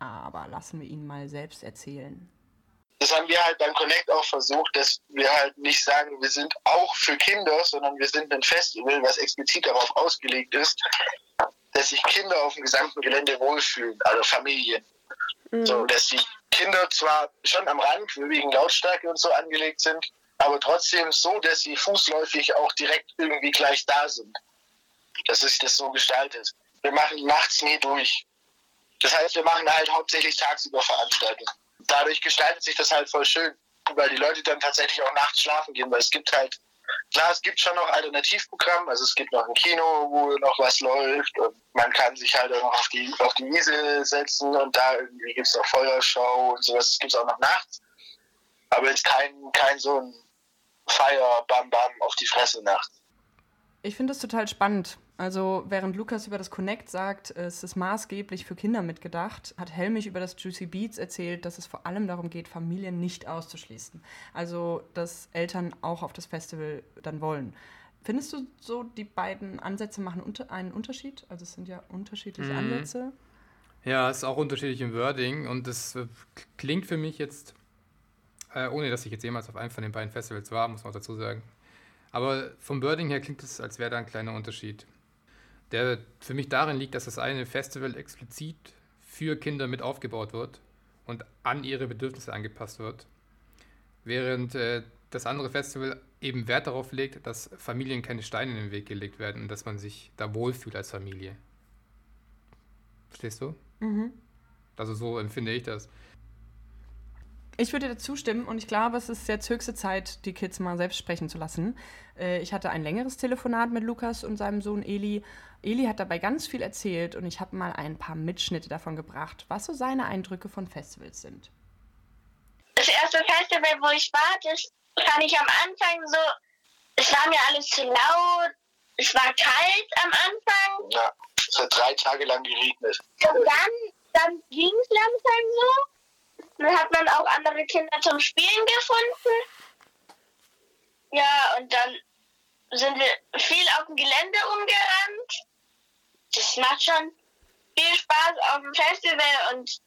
aber lassen wir ihn mal selbst erzählen. Das haben wir halt beim Connect auch versucht, dass wir halt nicht sagen, wir sind auch für Kinder, sondern wir sind ein Festival, was explizit darauf ausgelegt ist, dass sich Kinder auf dem gesamten Gelände wohlfühlen, also Familien. Mhm. So, dass die Kinder zwar schon am Rand wegen Lautstärke und so angelegt sind, aber trotzdem so, dass sie fußläufig auch direkt irgendwie gleich da sind. Dass sich das so gestaltet. Wir machen nachts nie durch. Das heißt, wir machen halt hauptsächlich tagsüber Veranstaltungen. Dadurch gestaltet sich das halt voll schön, weil die Leute dann tatsächlich auch nachts schlafen gehen, weil es gibt halt, klar, es gibt schon noch Alternativprogramm, also es gibt noch ein Kino, wo noch was läuft und man kann sich halt auch noch auf die, auf die Wiese setzen und da irgendwie gibt es noch Feuershow und sowas, das gibt es auch noch nachts. Aber jetzt kein, kein so ein Feier, Bam Bam auf die Fresse nachts. Ich finde es total spannend. Also während Lukas über das Connect sagt, es ist maßgeblich für Kinder mitgedacht, hat Helmich über das Juicy Beats erzählt, dass es vor allem darum geht, Familien nicht auszuschließen. Also dass Eltern auch auf das Festival dann wollen. Findest du so, die beiden Ansätze machen unter einen Unterschied? Also es sind ja unterschiedliche mhm. Ansätze. Ja, es ist auch unterschiedlich im Wording und es äh, klingt für mich jetzt, äh, ohne dass ich jetzt jemals auf einem von den beiden Festivals war, muss man auch dazu sagen, aber vom Wording her klingt es, als wäre da ein kleiner Unterschied der für mich darin liegt, dass das eine Festival explizit für Kinder mit aufgebaut wird und an ihre Bedürfnisse angepasst wird, während äh, das andere Festival eben Wert darauf legt, dass Familien keine Steine in den Weg gelegt werden und dass man sich da wohlfühlt als Familie. Verstehst du? Mhm. Also so empfinde ich das. Ich würde dir zustimmen und ich glaube, es ist jetzt höchste Zeit, die Kids mal selbst sprechen zu lassen. Äh, ich hatte ein längeres Telefonat mit Lukas und seinem Sohn Eli. Eli hat dabei ganz viel erzählt und ich habe mal ein paar Mitschnitte davon gebracht, was so seine Eindrücke von Festivals sind. Das erste Festival, wo ich war, das fand ich am Anfang so, es war mir alles zu laut, es war kalt am Anfang. Ja, es hat drei Tage lang geregnet. Und dann, dann ging es langsam so dann hat man auch andere Kinder zum Spielen gefunden. Ja, und dann sind wir viel auf dem Gelände umgerannt. Das macht schon viel Spaß auf dem Festival und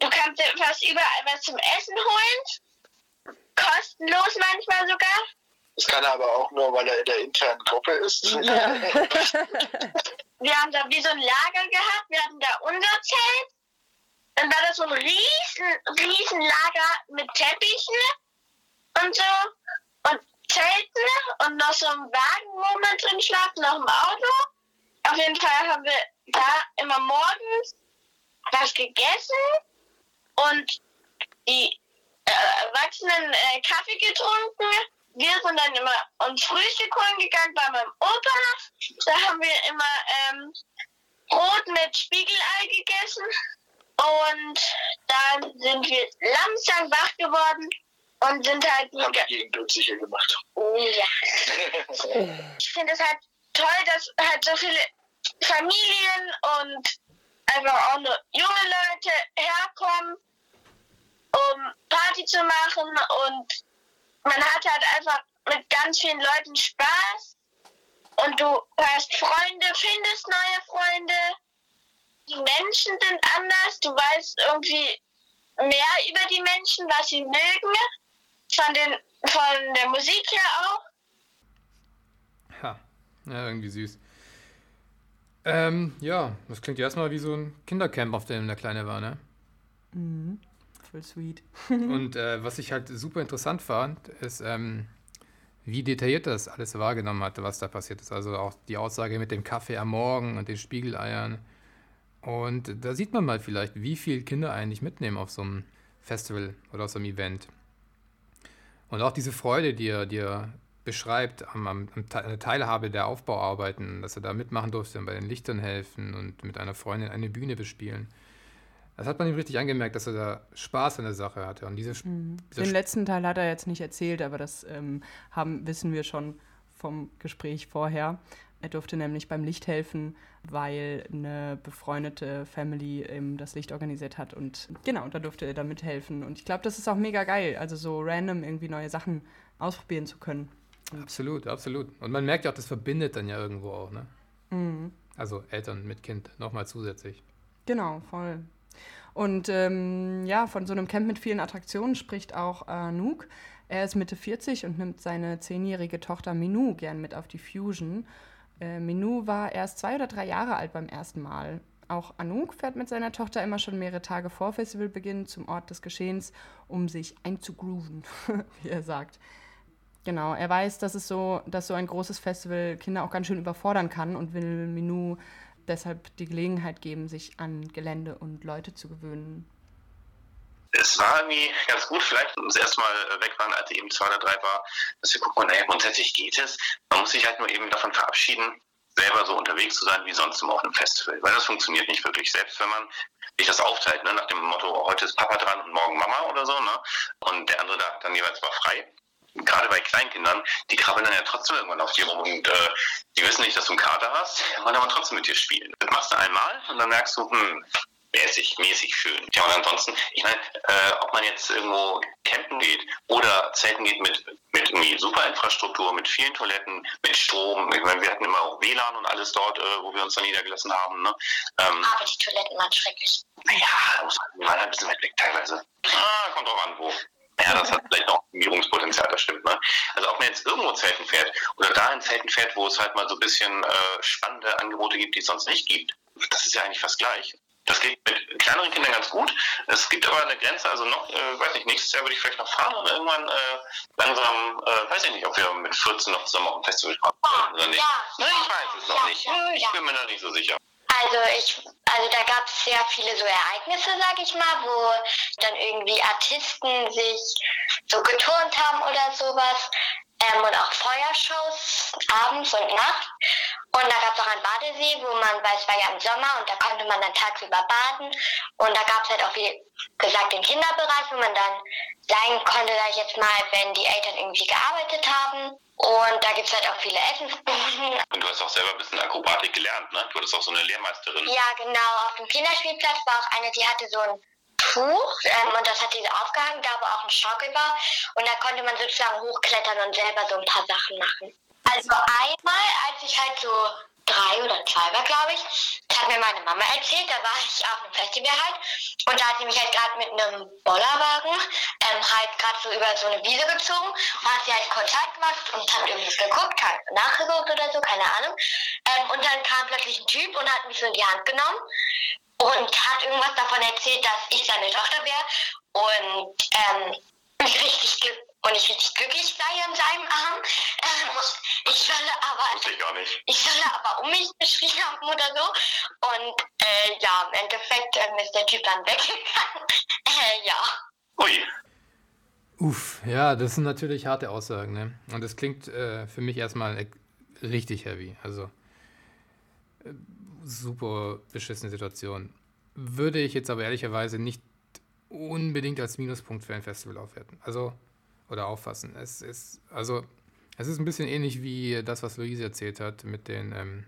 du kannst dir fast überall was zum Essen holen. Kostenlos manchmal sogar. Das kann er aber auch nur, weil er in der internen Gruppe ist. Ja. wir haben da wie so ein Lager gehabt. Wir hatten da unser Zelt dann war das so ein riesen, riesen Lager mit Teppichen und so und Zelten und noch so ein Wagen, wo man drin schlaft, noch im Auto. Auf jeden Fall haben wir da immer morgens was gegessen und die äh, Erwachsenen äh, Kaffee getrunken. Wir sind dann immer uns Frühstück holen gegangen bei meinem Opa. Da haben wir immer ähm, Brot mit Spiegelei gegessen und dann sind wir langsam wach geworden und sind halt. Haben die Gegend unsicher gemacht. Ja. ich finde es halt toll, dass halt so viele Familien und einfach auch nur junge Leute herkommen, um Party zu machen und man hat halt einfach mit ganz vielen Leuten Spaß und du hast Freunde, findest neue Freunde die Menschen sind anders, du weißt irgendwie mehr über die Menschen, was sie mögen, von, den, von der Musik her auch. Ha, ja, irgendwie süß. Ähm, ja, das klingt ja erstmal wie so ein Kindercamp, auf dem der Kleine war, ne? Mhm, voll sweet. Und äh, was ich halt super interessant fand, ist, ähm, wie detailliert das alles wahrgenommen hatte, was da passiert ist. Also auch die Aussage mit dem Kaffee am Morgen und den Spiegeleiern und da sieht man mal vielleicht, wie viele Kinder eigentlich mitnehmen auf so einem Festival oder auf so einem Event. Und auch diese Freude, die er, die er beschreibt am, am, am Teilhabe der Aufbauarbeiten, dass er da mitmachen durfte und bei den Lichtern helfen und mit einer Freundin eine Bühne bespielen. Das hat man ihm richtig angemerkt, dass er da Spaß an der Sache hatte. Und diese, mhm. Den letzten Teil hat er jetzt nicht erzählt, aber das ähm, haben, wissen wir schon vom Gespräch vorher. Er durfte nämlich beim Licht helfen, weil eine befreundete Family eben das Licht organisiert hat. Und genau, da durfte er da mithelfen. Und ich glaube, das ist auch mega geil, also so random irgendwie neue Sachen ausprobieren zu können. Und absolut, absolut. Und man merkt ja auch, das verbindet dann ja irgendwo auch, ne? Mhm. Also Eltern mit Kind nochmal zusätzlich. Genau, voll. Und ähm, ja, von so einem Camp mit vielen Attraktionen spricht auch Anouk. Er ist Mitte 40 und nimmt seine zehnjährige Tochter Minou gern mit auf die Fusion. Äh, Minou war erst zwei oder drei Jahre alt beim ersten Mal. Auch Anouk fährt mit seiner Tochter immer schon mehrere Tage vor Festivalbeginn zum Ort des Geschehens, um sich einzugrooven, wie er sagt. Genau, er weiß, dass es so, dass so ein großes Festival Kinder auch ganz schön überfordern kann und will Minou deshalb die Gelegenheit geben, sich an Gelände und Leute zu gewöhnen. Es war irgendwie ganz gut, vielleicht das erste Mal weg waren, als er eben zwei oder drei war, dass wir gucken, naja, grundsätzlich geht es. Man muss sich halt nur eben davon verabschieden, selber so unterwegs zu sein wie sonst immer auf einem Festival. Weil das funktioniert nicht wirklich. Selbst wenn man sich das aufteilt, ne, nach dem Motto, heute ist Papa dran und morgen Mama oder so, ne? Und der andere da dann jeweils mal frei. Gerade bei Kleinkindern, die krabbeln dann ja trotzdem irgendwann auf dir rum und äh, die wissen nicht, dass du einen Kater hast, wollen aber trotzdem mit dir spielen. Das machst du einmal und dann merkst du, hm, mäßig, mäßig schön. Ja, und ansonsten, ich meine, äh, ob man jetzt irgendwo campen geht oder zelten geht mit, mit irgendwie super Infrastruktur, mit vielen Toiletten, mit Strom. Ich meine, wir hatten immer auch WLAN und alles dort, äh, wo wir uns dann niedergelassen haben. Ne? Ähm, Aber die Toiletten waren schrecklich. Naja, wir waren ein bisschen weit weg teilweise. Ah, kommt drauf an, wo. Ja, das hat vielleicht noch Optimierungspotenzial, das stimmt. Ne? Also ob man jetzt irgendwo Zelten fährt oder da in Zelten fährt, wo es halt mal so ein bisschen äh, spannende Angebote gibt, die es sonst nicht gibt, das ist ja eigentlich fast gleich. Das geht mit kleineren Kindern ganz gut. Es gibt aber eine Grenze, also noch, äh, weiß nicht, nächstes Jahr würde ich vielleicht noch fahren und irgendwann äh, langsam, äh, weiß ich nicht, ob wir mit 14 noch zusammen auf dem Festival fahren ja, oder nicht. Ja, ich weiß es noch ja, nicht. ich bin mir da nicht so sicher. Also ich, also da gab es sehr viele so Ereignisse, sag ich mal, wo dann irgendwie Artisten sich so geturnt haben oder sowas ähm, und auch Feuershows abends und nachts. Und da gab es auch einen Badesee, wo man, weil es war ja im Sommer und da konnte man dann tagsüber baden. Und da gab es halt auch, wie gesagt, den Kinderbereich, wo man dann sein konnte, sag ich jetzt mal, wenn die Eltern irgendwie gearbeitet haben. Und da gibt es halt auch viele Essensbuden. Und du hast auch selber ein bisschen Akrobatik gelernt, ne? Du hattest auch so eine Lehrmeisterin. Ja, genau. Auf dem Kinderspielplatz war auch eine, die hatte so ein Tuch ähm, und das hat diese aufgehangen, da war auch ein Schaukelbar und da konnte man sozusagen hochklettern und selber so ein paar Sachen machen. Also einmal, als ich halt so drei oder zwei war, glaube ich, hat mir meine Mama erzählt, da war ich auf einem Festival halt und da hat sie mich halt gerade mit einem Bollerwagen ähm, halt gerade so über so eine Wiese gezogen und hat sie halt kurz halt gemacht und hat irgendwas geguckt, hat nachgeguckt oder so, keine Ahnung. Ähm, und dann kam plötzlich ein Typ und hat mich so in die Hand genommen und hat irgendwas davon erzählt, dass ich seine Tochter wäre und ähm, ich richtig und ich richtig glücklich sei an seinem Arm. Ähm, ich solle aber ich, gar nicht. ich solle aber um mich geschrien haben oder so. Und äh, ja, im Endeffekt äh, ist der Typ dann weggegangen. äh, ja. Ui. Uff, ja, das sind natürlich harte Aussagen, ne? Und das klingt äh, für mich erstmal richtig heavy. Also äh, super beschissene Situation. Würde ich jetzt aber ehrlicherweise nicht unbedingt als Minuspunkt für ein Festival aufwerten. Also, oder auffassen. Es ist, also, es ist ein bisschen ähnlich wie das, was Luise erzählt hat mit den ähm,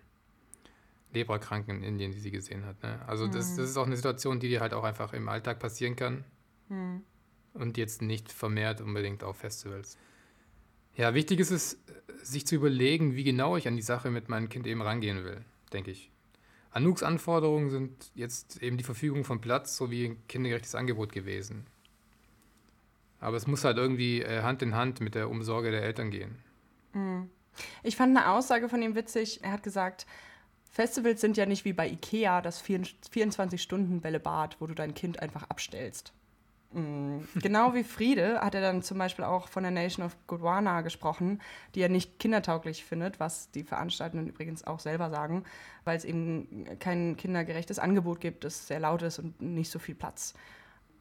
Leprakranken in Indien, die sie gesehen hat. Ne? Also, mhm. das, das ist auch eine Situation, die dir halt auch einfach im Alltag passieren kann. Mhm. Und jetzt nicht vermehrt unbedingt auf Festivals. Ja, wichtig ist es, sich zu überlegen, wie genau ich an die Sache mit meinem Kind eben rangehen will, denke ich. Anouks Anforderungen sind jetzt eben die Verfügung von Platz sowie ein kindergerechtes Angebot gewesen. Aber es muss halt irgendwie äh, Hand in Hand mit der Umsorge der Eltern gehen. Mhm. Ich fand eine Aussage von ihm witzig. Er hat gesagt, Festivals sind ja nicht wie bei Ikea das 24-Stunden-Bällebad, wo du dein Kind einfach abstellst. Mhm. Genau wie Friede hat er dann zum Beispiel auch von der Nation of Gondwana gesprochen, die er nicht kindertauglich findet, was die Veranstaltenden übrigens auch selber sagen, weil es eben kein kindergerechtes Angebot gibt, das sehr laut ist und nicht so viel Platz.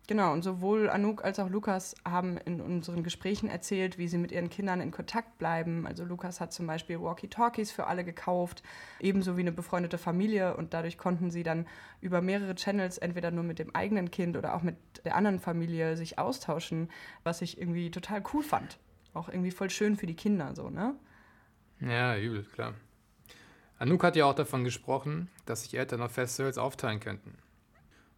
Genau, und sowohl Anouk als auch Lukas haben in unseren Gesprächen erzählt, wie sie mit ihren Kindern in Kontakt bleiben. Also Lukas hat zum Beispiel Walkie-Talkies für alle gekauft, ebenso wie eine befreundete Familie. Und dadurch konnten sie dann über mehrere Channels entweder nur mit dem eigenen Kind oder auch mit der anderen Familie sich austauschen, was ich irgendwie total cool fand. Auch irgendwie voll schön für die Kinder, so, ne? Ja, übel, klar. Anouk hat ja auch davon gesprochen, dass sich Eltern auf Festivals aufteilen könnten.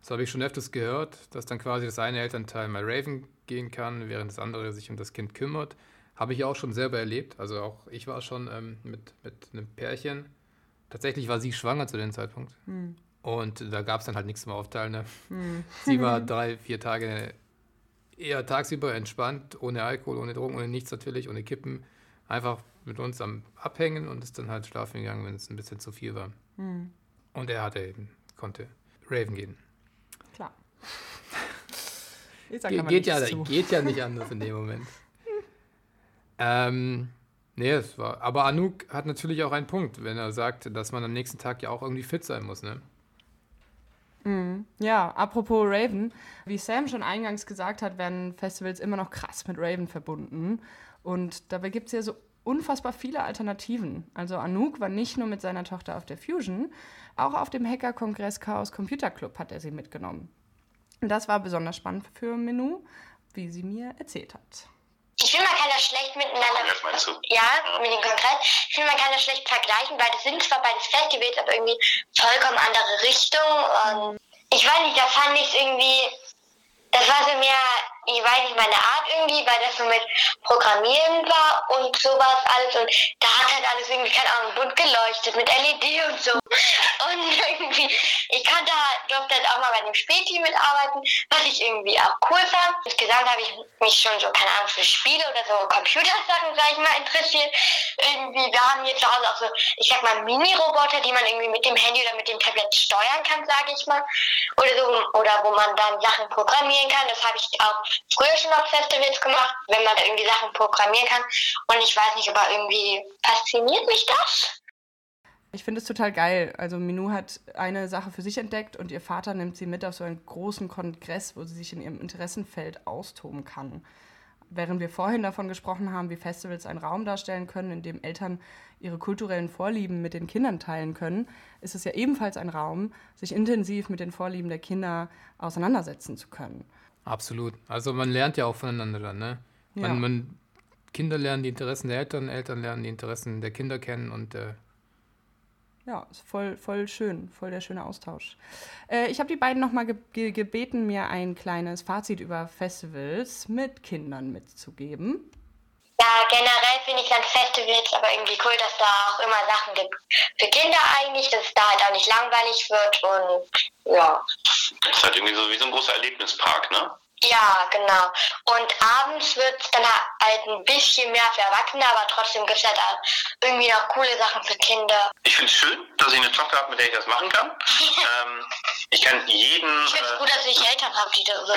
Das habe ich schon öfters gehört, dass dann quasi das eine Elternteil mal Raven gehen kann, während das andere sich um das Kind kümmert. Habe ich auch schon selber erlebt. Also auch ich war schon ähm, mit, mit einem Pärchen. Tatsächlich war sie schwanger zu dem Zeitpunkt. Hm. Und da gab es dann halt nichts zum Aufteilen. Ne? Sie war drei, vier Tage eher tagsüber entspannt, ohne Alkohol, ohne Drogen, ohne nichts natürlich, ohne Kippen. Einfach mit uns am Abhängen und ist dann halt schlafen gegangen, wenn es ein bisschen zu viel war. Und er hatte eben, konnte Raven gehen. Ge geht, ja, zu. geht ja nicht anders in dem Moment. ähm, nee, es war. Aber Anouk hat natürlich auch einen Punkt, wenn er sagt, dass man am nächsten Tag ja auch irgendwie fit sein muss, ne? Ja, apropos Raven, wie Sam schon eingangs gesagt hat, werden Festivals immer noch krass mit Raven verbunden. Und dabei gibt es ja so unfassbar viele Alternativen. Also Anouk war nicht nur mit seiner Tochter auf der Fusion, auch auf dem Hacker-Kongress Chaos Computer Club hat er sie mitgenommen. Und das war besonders spannend für Menu, wie sie mir erzählt hat. Ich finde, man kann das schlecht miteinander. Kongress meinst du? Ja, mit dem Kongress. Ich finde, man kann das schlecht vergleichen, weil das sind zwar beides Festivals, aber irgendwie vollkommen andere Richtungen. Und ich weiß nicht, da fand ich irgendwie, das war so mehr, ich weiß nicht, meine Art irgendwie, weil das so mit Programmieren war und sowas alles. Und da hat halt alles irgendwie, keine Ahnung, bunt geleuchtet mit LED und so. Und irgendwie, ich kannte halt, durfte halt auch mal bei dem Späti mitarbeiten, was ich irgendwie auch cool fand. Insgesamt habe ich mich schon so, keine Ahnung, für Spiele oder so Computersachen, sag ich mal, interessiert. Irgendwie, wir haben hier zu Hause auch so, ich sag mal, Mini-Roboter, die man irgendwie mit dem Handy oder mit dem Tablet steuern kann, sage ich mal. Oder so, oder wo man dann Sachen programmieren kann. Das habe ich auch früher schon auf Festivals gemacht, wenn man da irgendwie Sachen programmieren kann. Und ich weiß nicht, aber irgendwie fasziniert mich das. Ich finde es total geil. Also Minou hat eine Sache für sich entdeckt und ihr Vater nimmt sie mit auf so einen großen Kongress, wo sie sich in ihrem Interessenfeld austoben kann. Während wir vorhin davon gesprochen haben, wie Festivals einen Raum darstellen können, in dem Eltern ihre kulturellen Vorlieben mit den Kindern teilen können, ist es ja ebenfalls ein Raum, sich intensiv mit den Vorlieben der Kinder auseinandersetzen zu können. Absolut. Also man lernt ja auch voneinander dann, ne? Man, Ja. man, Kinder lernen die Interessen der Eltern, Eltern lernen die Interessen der Kinder kennen und äh, Ja, ist voll, voll schön, voll der schöne Austausch. Äh, ich habe die beiden nochmal ge ge gebeten, mir ein kleines Fazit über Festivals mit Kindern mitzugeben. Ja, generell finde ich dann Festivals aber irgendwie cool, dass da auch immer Sachen gibt für Kinder eigentlich, dass es da halt auch nicht langweilig wird und ja. Das ist halt irgendwie so wie so ein großer Erlebnispark, ne? Ja, genau. Und abends wird es dann halt ein bisschen mehr für Erwachsene, aber trotzdem gibt es halt auch irgendwie noch coole Sachen für Kinder. Ich finde es schön, dass ich eine Tochter habe, mit der ich das machen kann. ähm, ich kann jeden. Ich finde es äh, gut, dass ich Eltern habe, die das so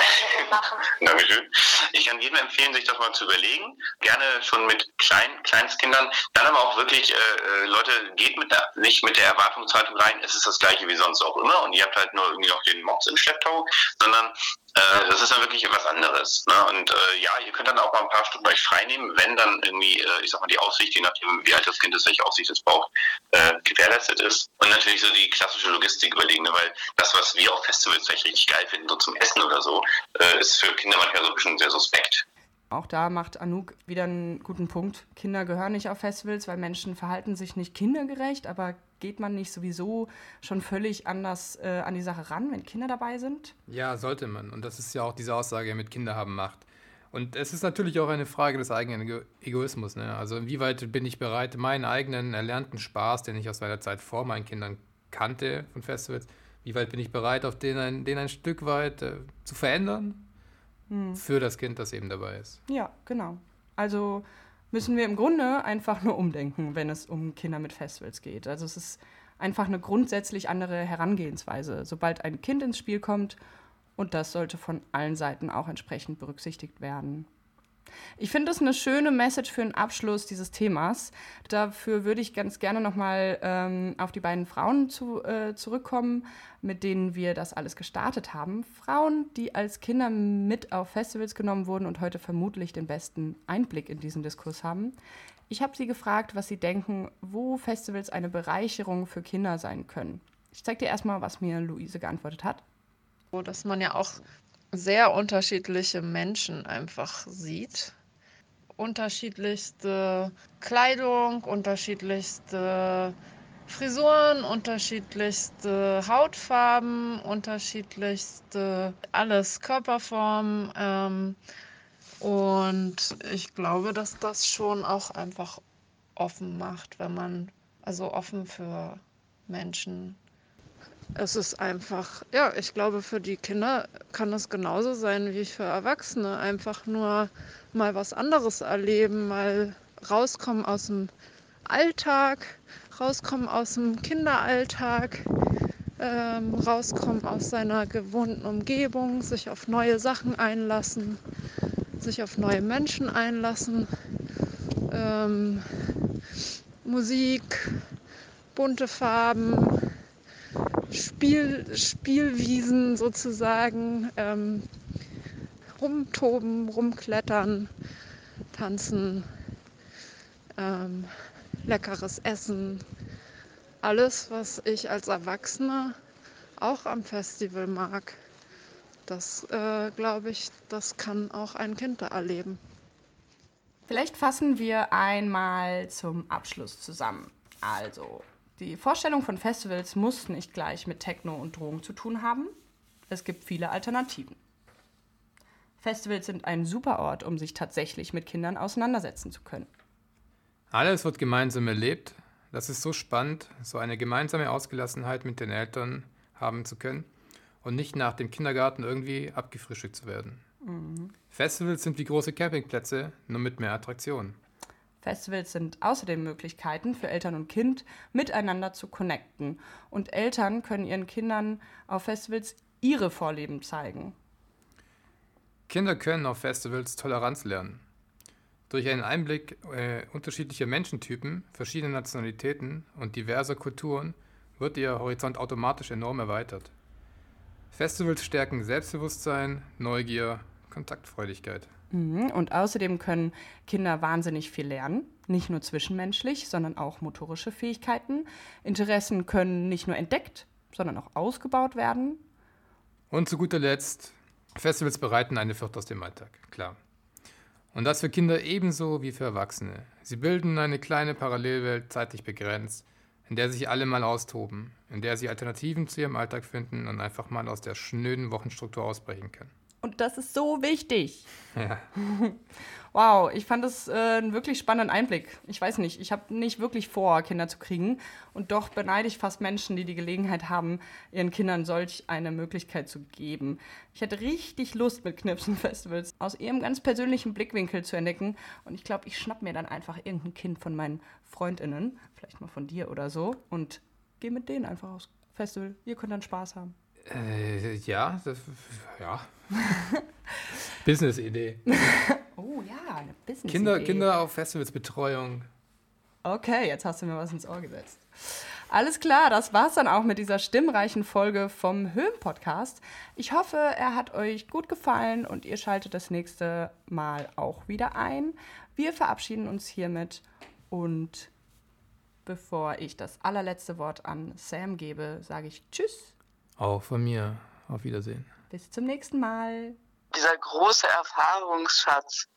machen. Dankeschön. Ich kann jedem empfehlen, sich das mal zu überlegen. Gerne schon mit klein, Kleinstkindern. Dann aber auch wirklich, äh, äh, Leute, geht mit der, nicht mit der Erwartungshaltung rein, es ist das gleiche wie sonst auch immer und ihr habt halt nur irgendwie noch den Mops im Schlepptau, sondern äh, das ist dann wirklich was anderes. Ne? Und äh, ja, ihr könnt dann auch mal ein paar Stunden euch freinehmen, wenn dann irgendwie, äh, ich sag mal, die Aussicht, je nachdem, wie alt das Kind ist, welche Aussicht es braucht, äh, gewährleistet ist. Und natürlich so die klassische Logistik überlegen, ne? weil das, was wir auf Festivals vielleicht richtig geil finden, so zum Essen oder so, äh, ist für Kinder manchmal so ein bisschen sehr suspekt. Auch da macht Anouk wieder einen guten Punkt. Kinder gehören nicht auf Festivals, weil Menschen verhalten sich nicht kindergerecht, aber geht man nicht sowieso schon völlig anders äh, an die Sache ran, wenn Kinder dabei sind? ja, sollte man. Und das ist ja auch diese Aussage mit Kinder haben Macht. Und es ist natürlich auch eine Frage des eigenen Ego Egoismus. Ne? Also inwieweit bin ich bereit, meinen eigenen erlernten Spaß, den ich aus meiner Zeit vor meinen Kindern kannte von Festivals, wie weit bin ich bereit, auf den ein, den ein Stück weit äh, zu verändern für das Kind, das eben dabei ist. Ja, genau. Also müssen wir im Grunde einfach nur umdenken, wenn es um Kinder mit Festivals geht. Also es ist einfach eine grundsätzlich andere Herangehensweise, sobald ein Kind ins Spiel kommt und das sollte von allen Seiten auch entsprechend berücksichtigt werden. Ich finde das eine schöne Message für den Abschluss dieses Themas. Dafür würde ich ganz gerne nochmal ähm, auf die beiden Frauen zu, äh, zurückkommen, mit denen wir das alles gestartet haben. Frauen, die als Kinder mit auf Festivals genommen wurden und heute vermutlich den besten Einblick in diesen Diskurs haben. Ich habe sie gefragt, was sie denken, wo Festivals eine Bereicherung für Kinder sein können. Ich zeige dir erstmal, was mir Luise geantwortet hat. Dass man ja auch sehr unterschiedliche Menschen einfach sieht. Unterschiedlichste Kleidung, unterschiedlichste Frisuren, unterschiedlichste Hautfarben, unterschiedlichste alles Körperformen. Ähm, und ich glaube, dass das schon auch einfach offen macht, wenn man, also offen für Menschen es ist einfach, ja, ich glaube, für die Kinder kann es genauso sein wie für Erwachsene. Einfach nur mal was anderes erleben, mal rauskommen aus dem Alltag, rauskommen aus dem Kinderalltag, ähm, rauskommen aus seiner gewohnten Umgebung, sich auf neue Sachen einlassen, sich auf neue Menschen einlassen. Ähm, Musik, bunte Farben, Spiel, Spielwiesen sozusagen, ähm, rumtoben, rumklettern, tanzen, ähm, leckeres Essen. Alles, was ich als Erwachsener auch am Festival mag. Das äh, glaube ich, das kann auch ein Kind da erleben. Vielleicht fassen wir einmal zum Abschluss zusammen. Also, die Vorstellung von Festivals muss nicht gleich mit Techno und Drogen zu tun haben. Es gibt viele Alternativen. Festivals sind ein super Ort, um sich tatsächlich mit Kindern auseinandersetzen zu können. Alles wird gemeinsam erlebt. Das ist so spannend, so eine gemeinsame Ausgelassenheit mit den Eltern haben zu können und nicht nach dem Kindergarten irgendwie abgefrühstückt zu werden. Mhm. Festivals sind wie große Campingplätze, nur mit mehr Attraktionen. Festivals sind außerdem Möglichkeiten für Eltern und Kind, miteinander zu connecten. Und Eltern können ihren Kindern auf Festivals ihre Vorleben zeigen. Kinder können auf Festivals Toleranz lernen. Durch einen Einblick äh, unterschiedlicher Menschentypen, verschiedener Nationalitäten und diverser Kulturen wird ihr Horizont automatisch enorm erweitert. Festivals stärken Selbstbewusstsein, Neugier, Kontaktfreudigkeit. Mhm, und außerdem können Kinder wahnsinnig viel lernen, nicht nur zwischenmenschlich, sondern auch motorische Fähigkeiten. Interessen können nicht nur entdeckt, sondern auch ausgebaut werden. Und zu guter Letzt, Festivals bereiten eine Flucht aus dem Alltag, klar. Und das für Kinder ebenso wie für Erwachsene. Sie bilden eine kleine Parallelwelt, zeitlich begrenzt, in der sich alle mal austoben, in der sie Alternativen zu ihrem Alltag finden und einfach mal aus der schnöden Wochenstruktur ausbrechen können. Und das ist so wichtig. Ja. Wow, ich fand das äh, einen wirklich spannenden Einblick. Ich weiß nicht, ich habe nicht wirklich vor, Kinder zu kriegen. Und doch beneide ich fast Menschen, die die Gelegenheit haben, ihren Kindern solch eine Möglichkeit zu geben. Ich hätte richtig Lust, mit Knipsen-Festivals aus ihrem ganz persönlichen Blickwinkel zu entdecken. Und ich glaube, ich schnapp mir dann einfach irgendein Kind von meinen FreundInnen, vielleicht mal von dir oder so, und gehe mit denen einfach aufs Festival. Ihr könnt dann Spaß haben. Äh, ja, das, ja. Business-Idee. oh ja, eine Business-Idee. Kinder, Kinder auf Festivalsbetreuung. Okay, jetzt hast du mir was ins Ohr gesetzt. Alles klar, das war's dann auch mit dieser stimmreichen Folge vom Höhen-Podcast. Ich hoffe, er hat euch gut gefallen und ihr schaltet das nächste Mal auch wieder ein. Wir verabschieden uns hiermit und bevor ich das allerletzte Wort an Sam gebe, sage ich Tschüss. Auch von mir. Auf Wiedersehen. Bis zum nächsten Mal. Dieser große Erfahrungsschatz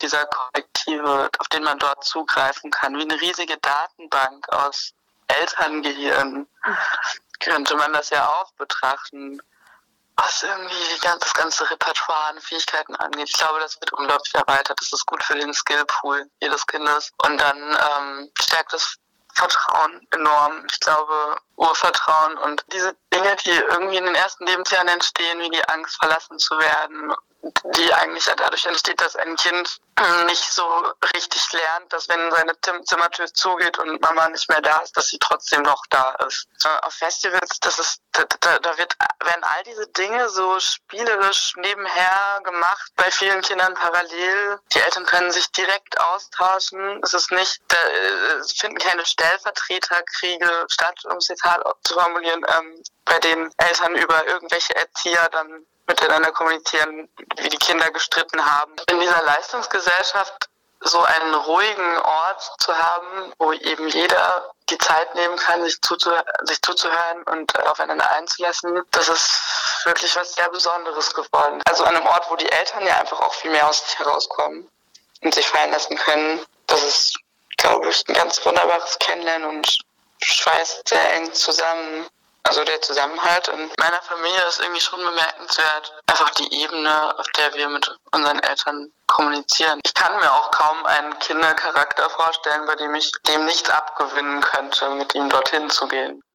dieser Kollektive, auf den man dort zugreifen kann, wie eine riesige Datenbank aus Elterngehirn, könnte man das ja auch betrachten, was irgendwie das ganze Repertoire an Fähigkeiten angeht. Ich glaube, das wird unglaublich erweitert. Das ist gut für den Skillpool jedes Kindes. Und dann ähm, stärkt es Vertrauen enorm. Ich glaube, Urvertrauen und diese Dinge, die irgendwie in den ersten Lebensjahren entstehen, wie die Angst, verlassen zu werden, die eigentlich dadurch entsteht, dass ein Kind nicht so richtig lernt, dass wenn seine Zimmertür zugeht und Mama nicht mehr da ist, dass sie trotzdem noch da ist. Auf Festivals, das ist, da, da wird, werden all diese Dinge so spielerisch nebenher gemacht, bei vielen Kindern parallel. Die Eltern können sich direkt austauschen. Es ist nicht, da, es finden keine Stellvertreterkriege statt, um es jetzt hart zu formulieren, ähm, bei denen Eltern über irgendwelche Erzieher dann miteinander kommunizieren, wie die Kinder gestritten haben. In dieser Leistungsgesellschaft so einen ruhigen Ort zu haben, wo eben jeder die Zeit nehmen kann, sich, zuzuhören, sich zuzuhören und aufeinander einzulassen, das ist wirklich was sehr Besonderes geworden. Also an einem Ort, wo die Eltern ja einfach auch viel mehr aus sich herauskommen und sich fallen lassen können, das ist, glaube ich, ein ganz wunderbares Kennenlernen und schweißt sehr eng zusammen. Also der Zusammenhalt in meiner Familie ist irgendwie schon bemerkenswert. Einfach die Ebene, auf der wir mit unseren Eltern kommunizieren. Ich kann mir auch kaum einen Kindercharakter vorstellen, bei dem ich dem nichts abgewinnen könnte, mit ihm dorthin zu gehen.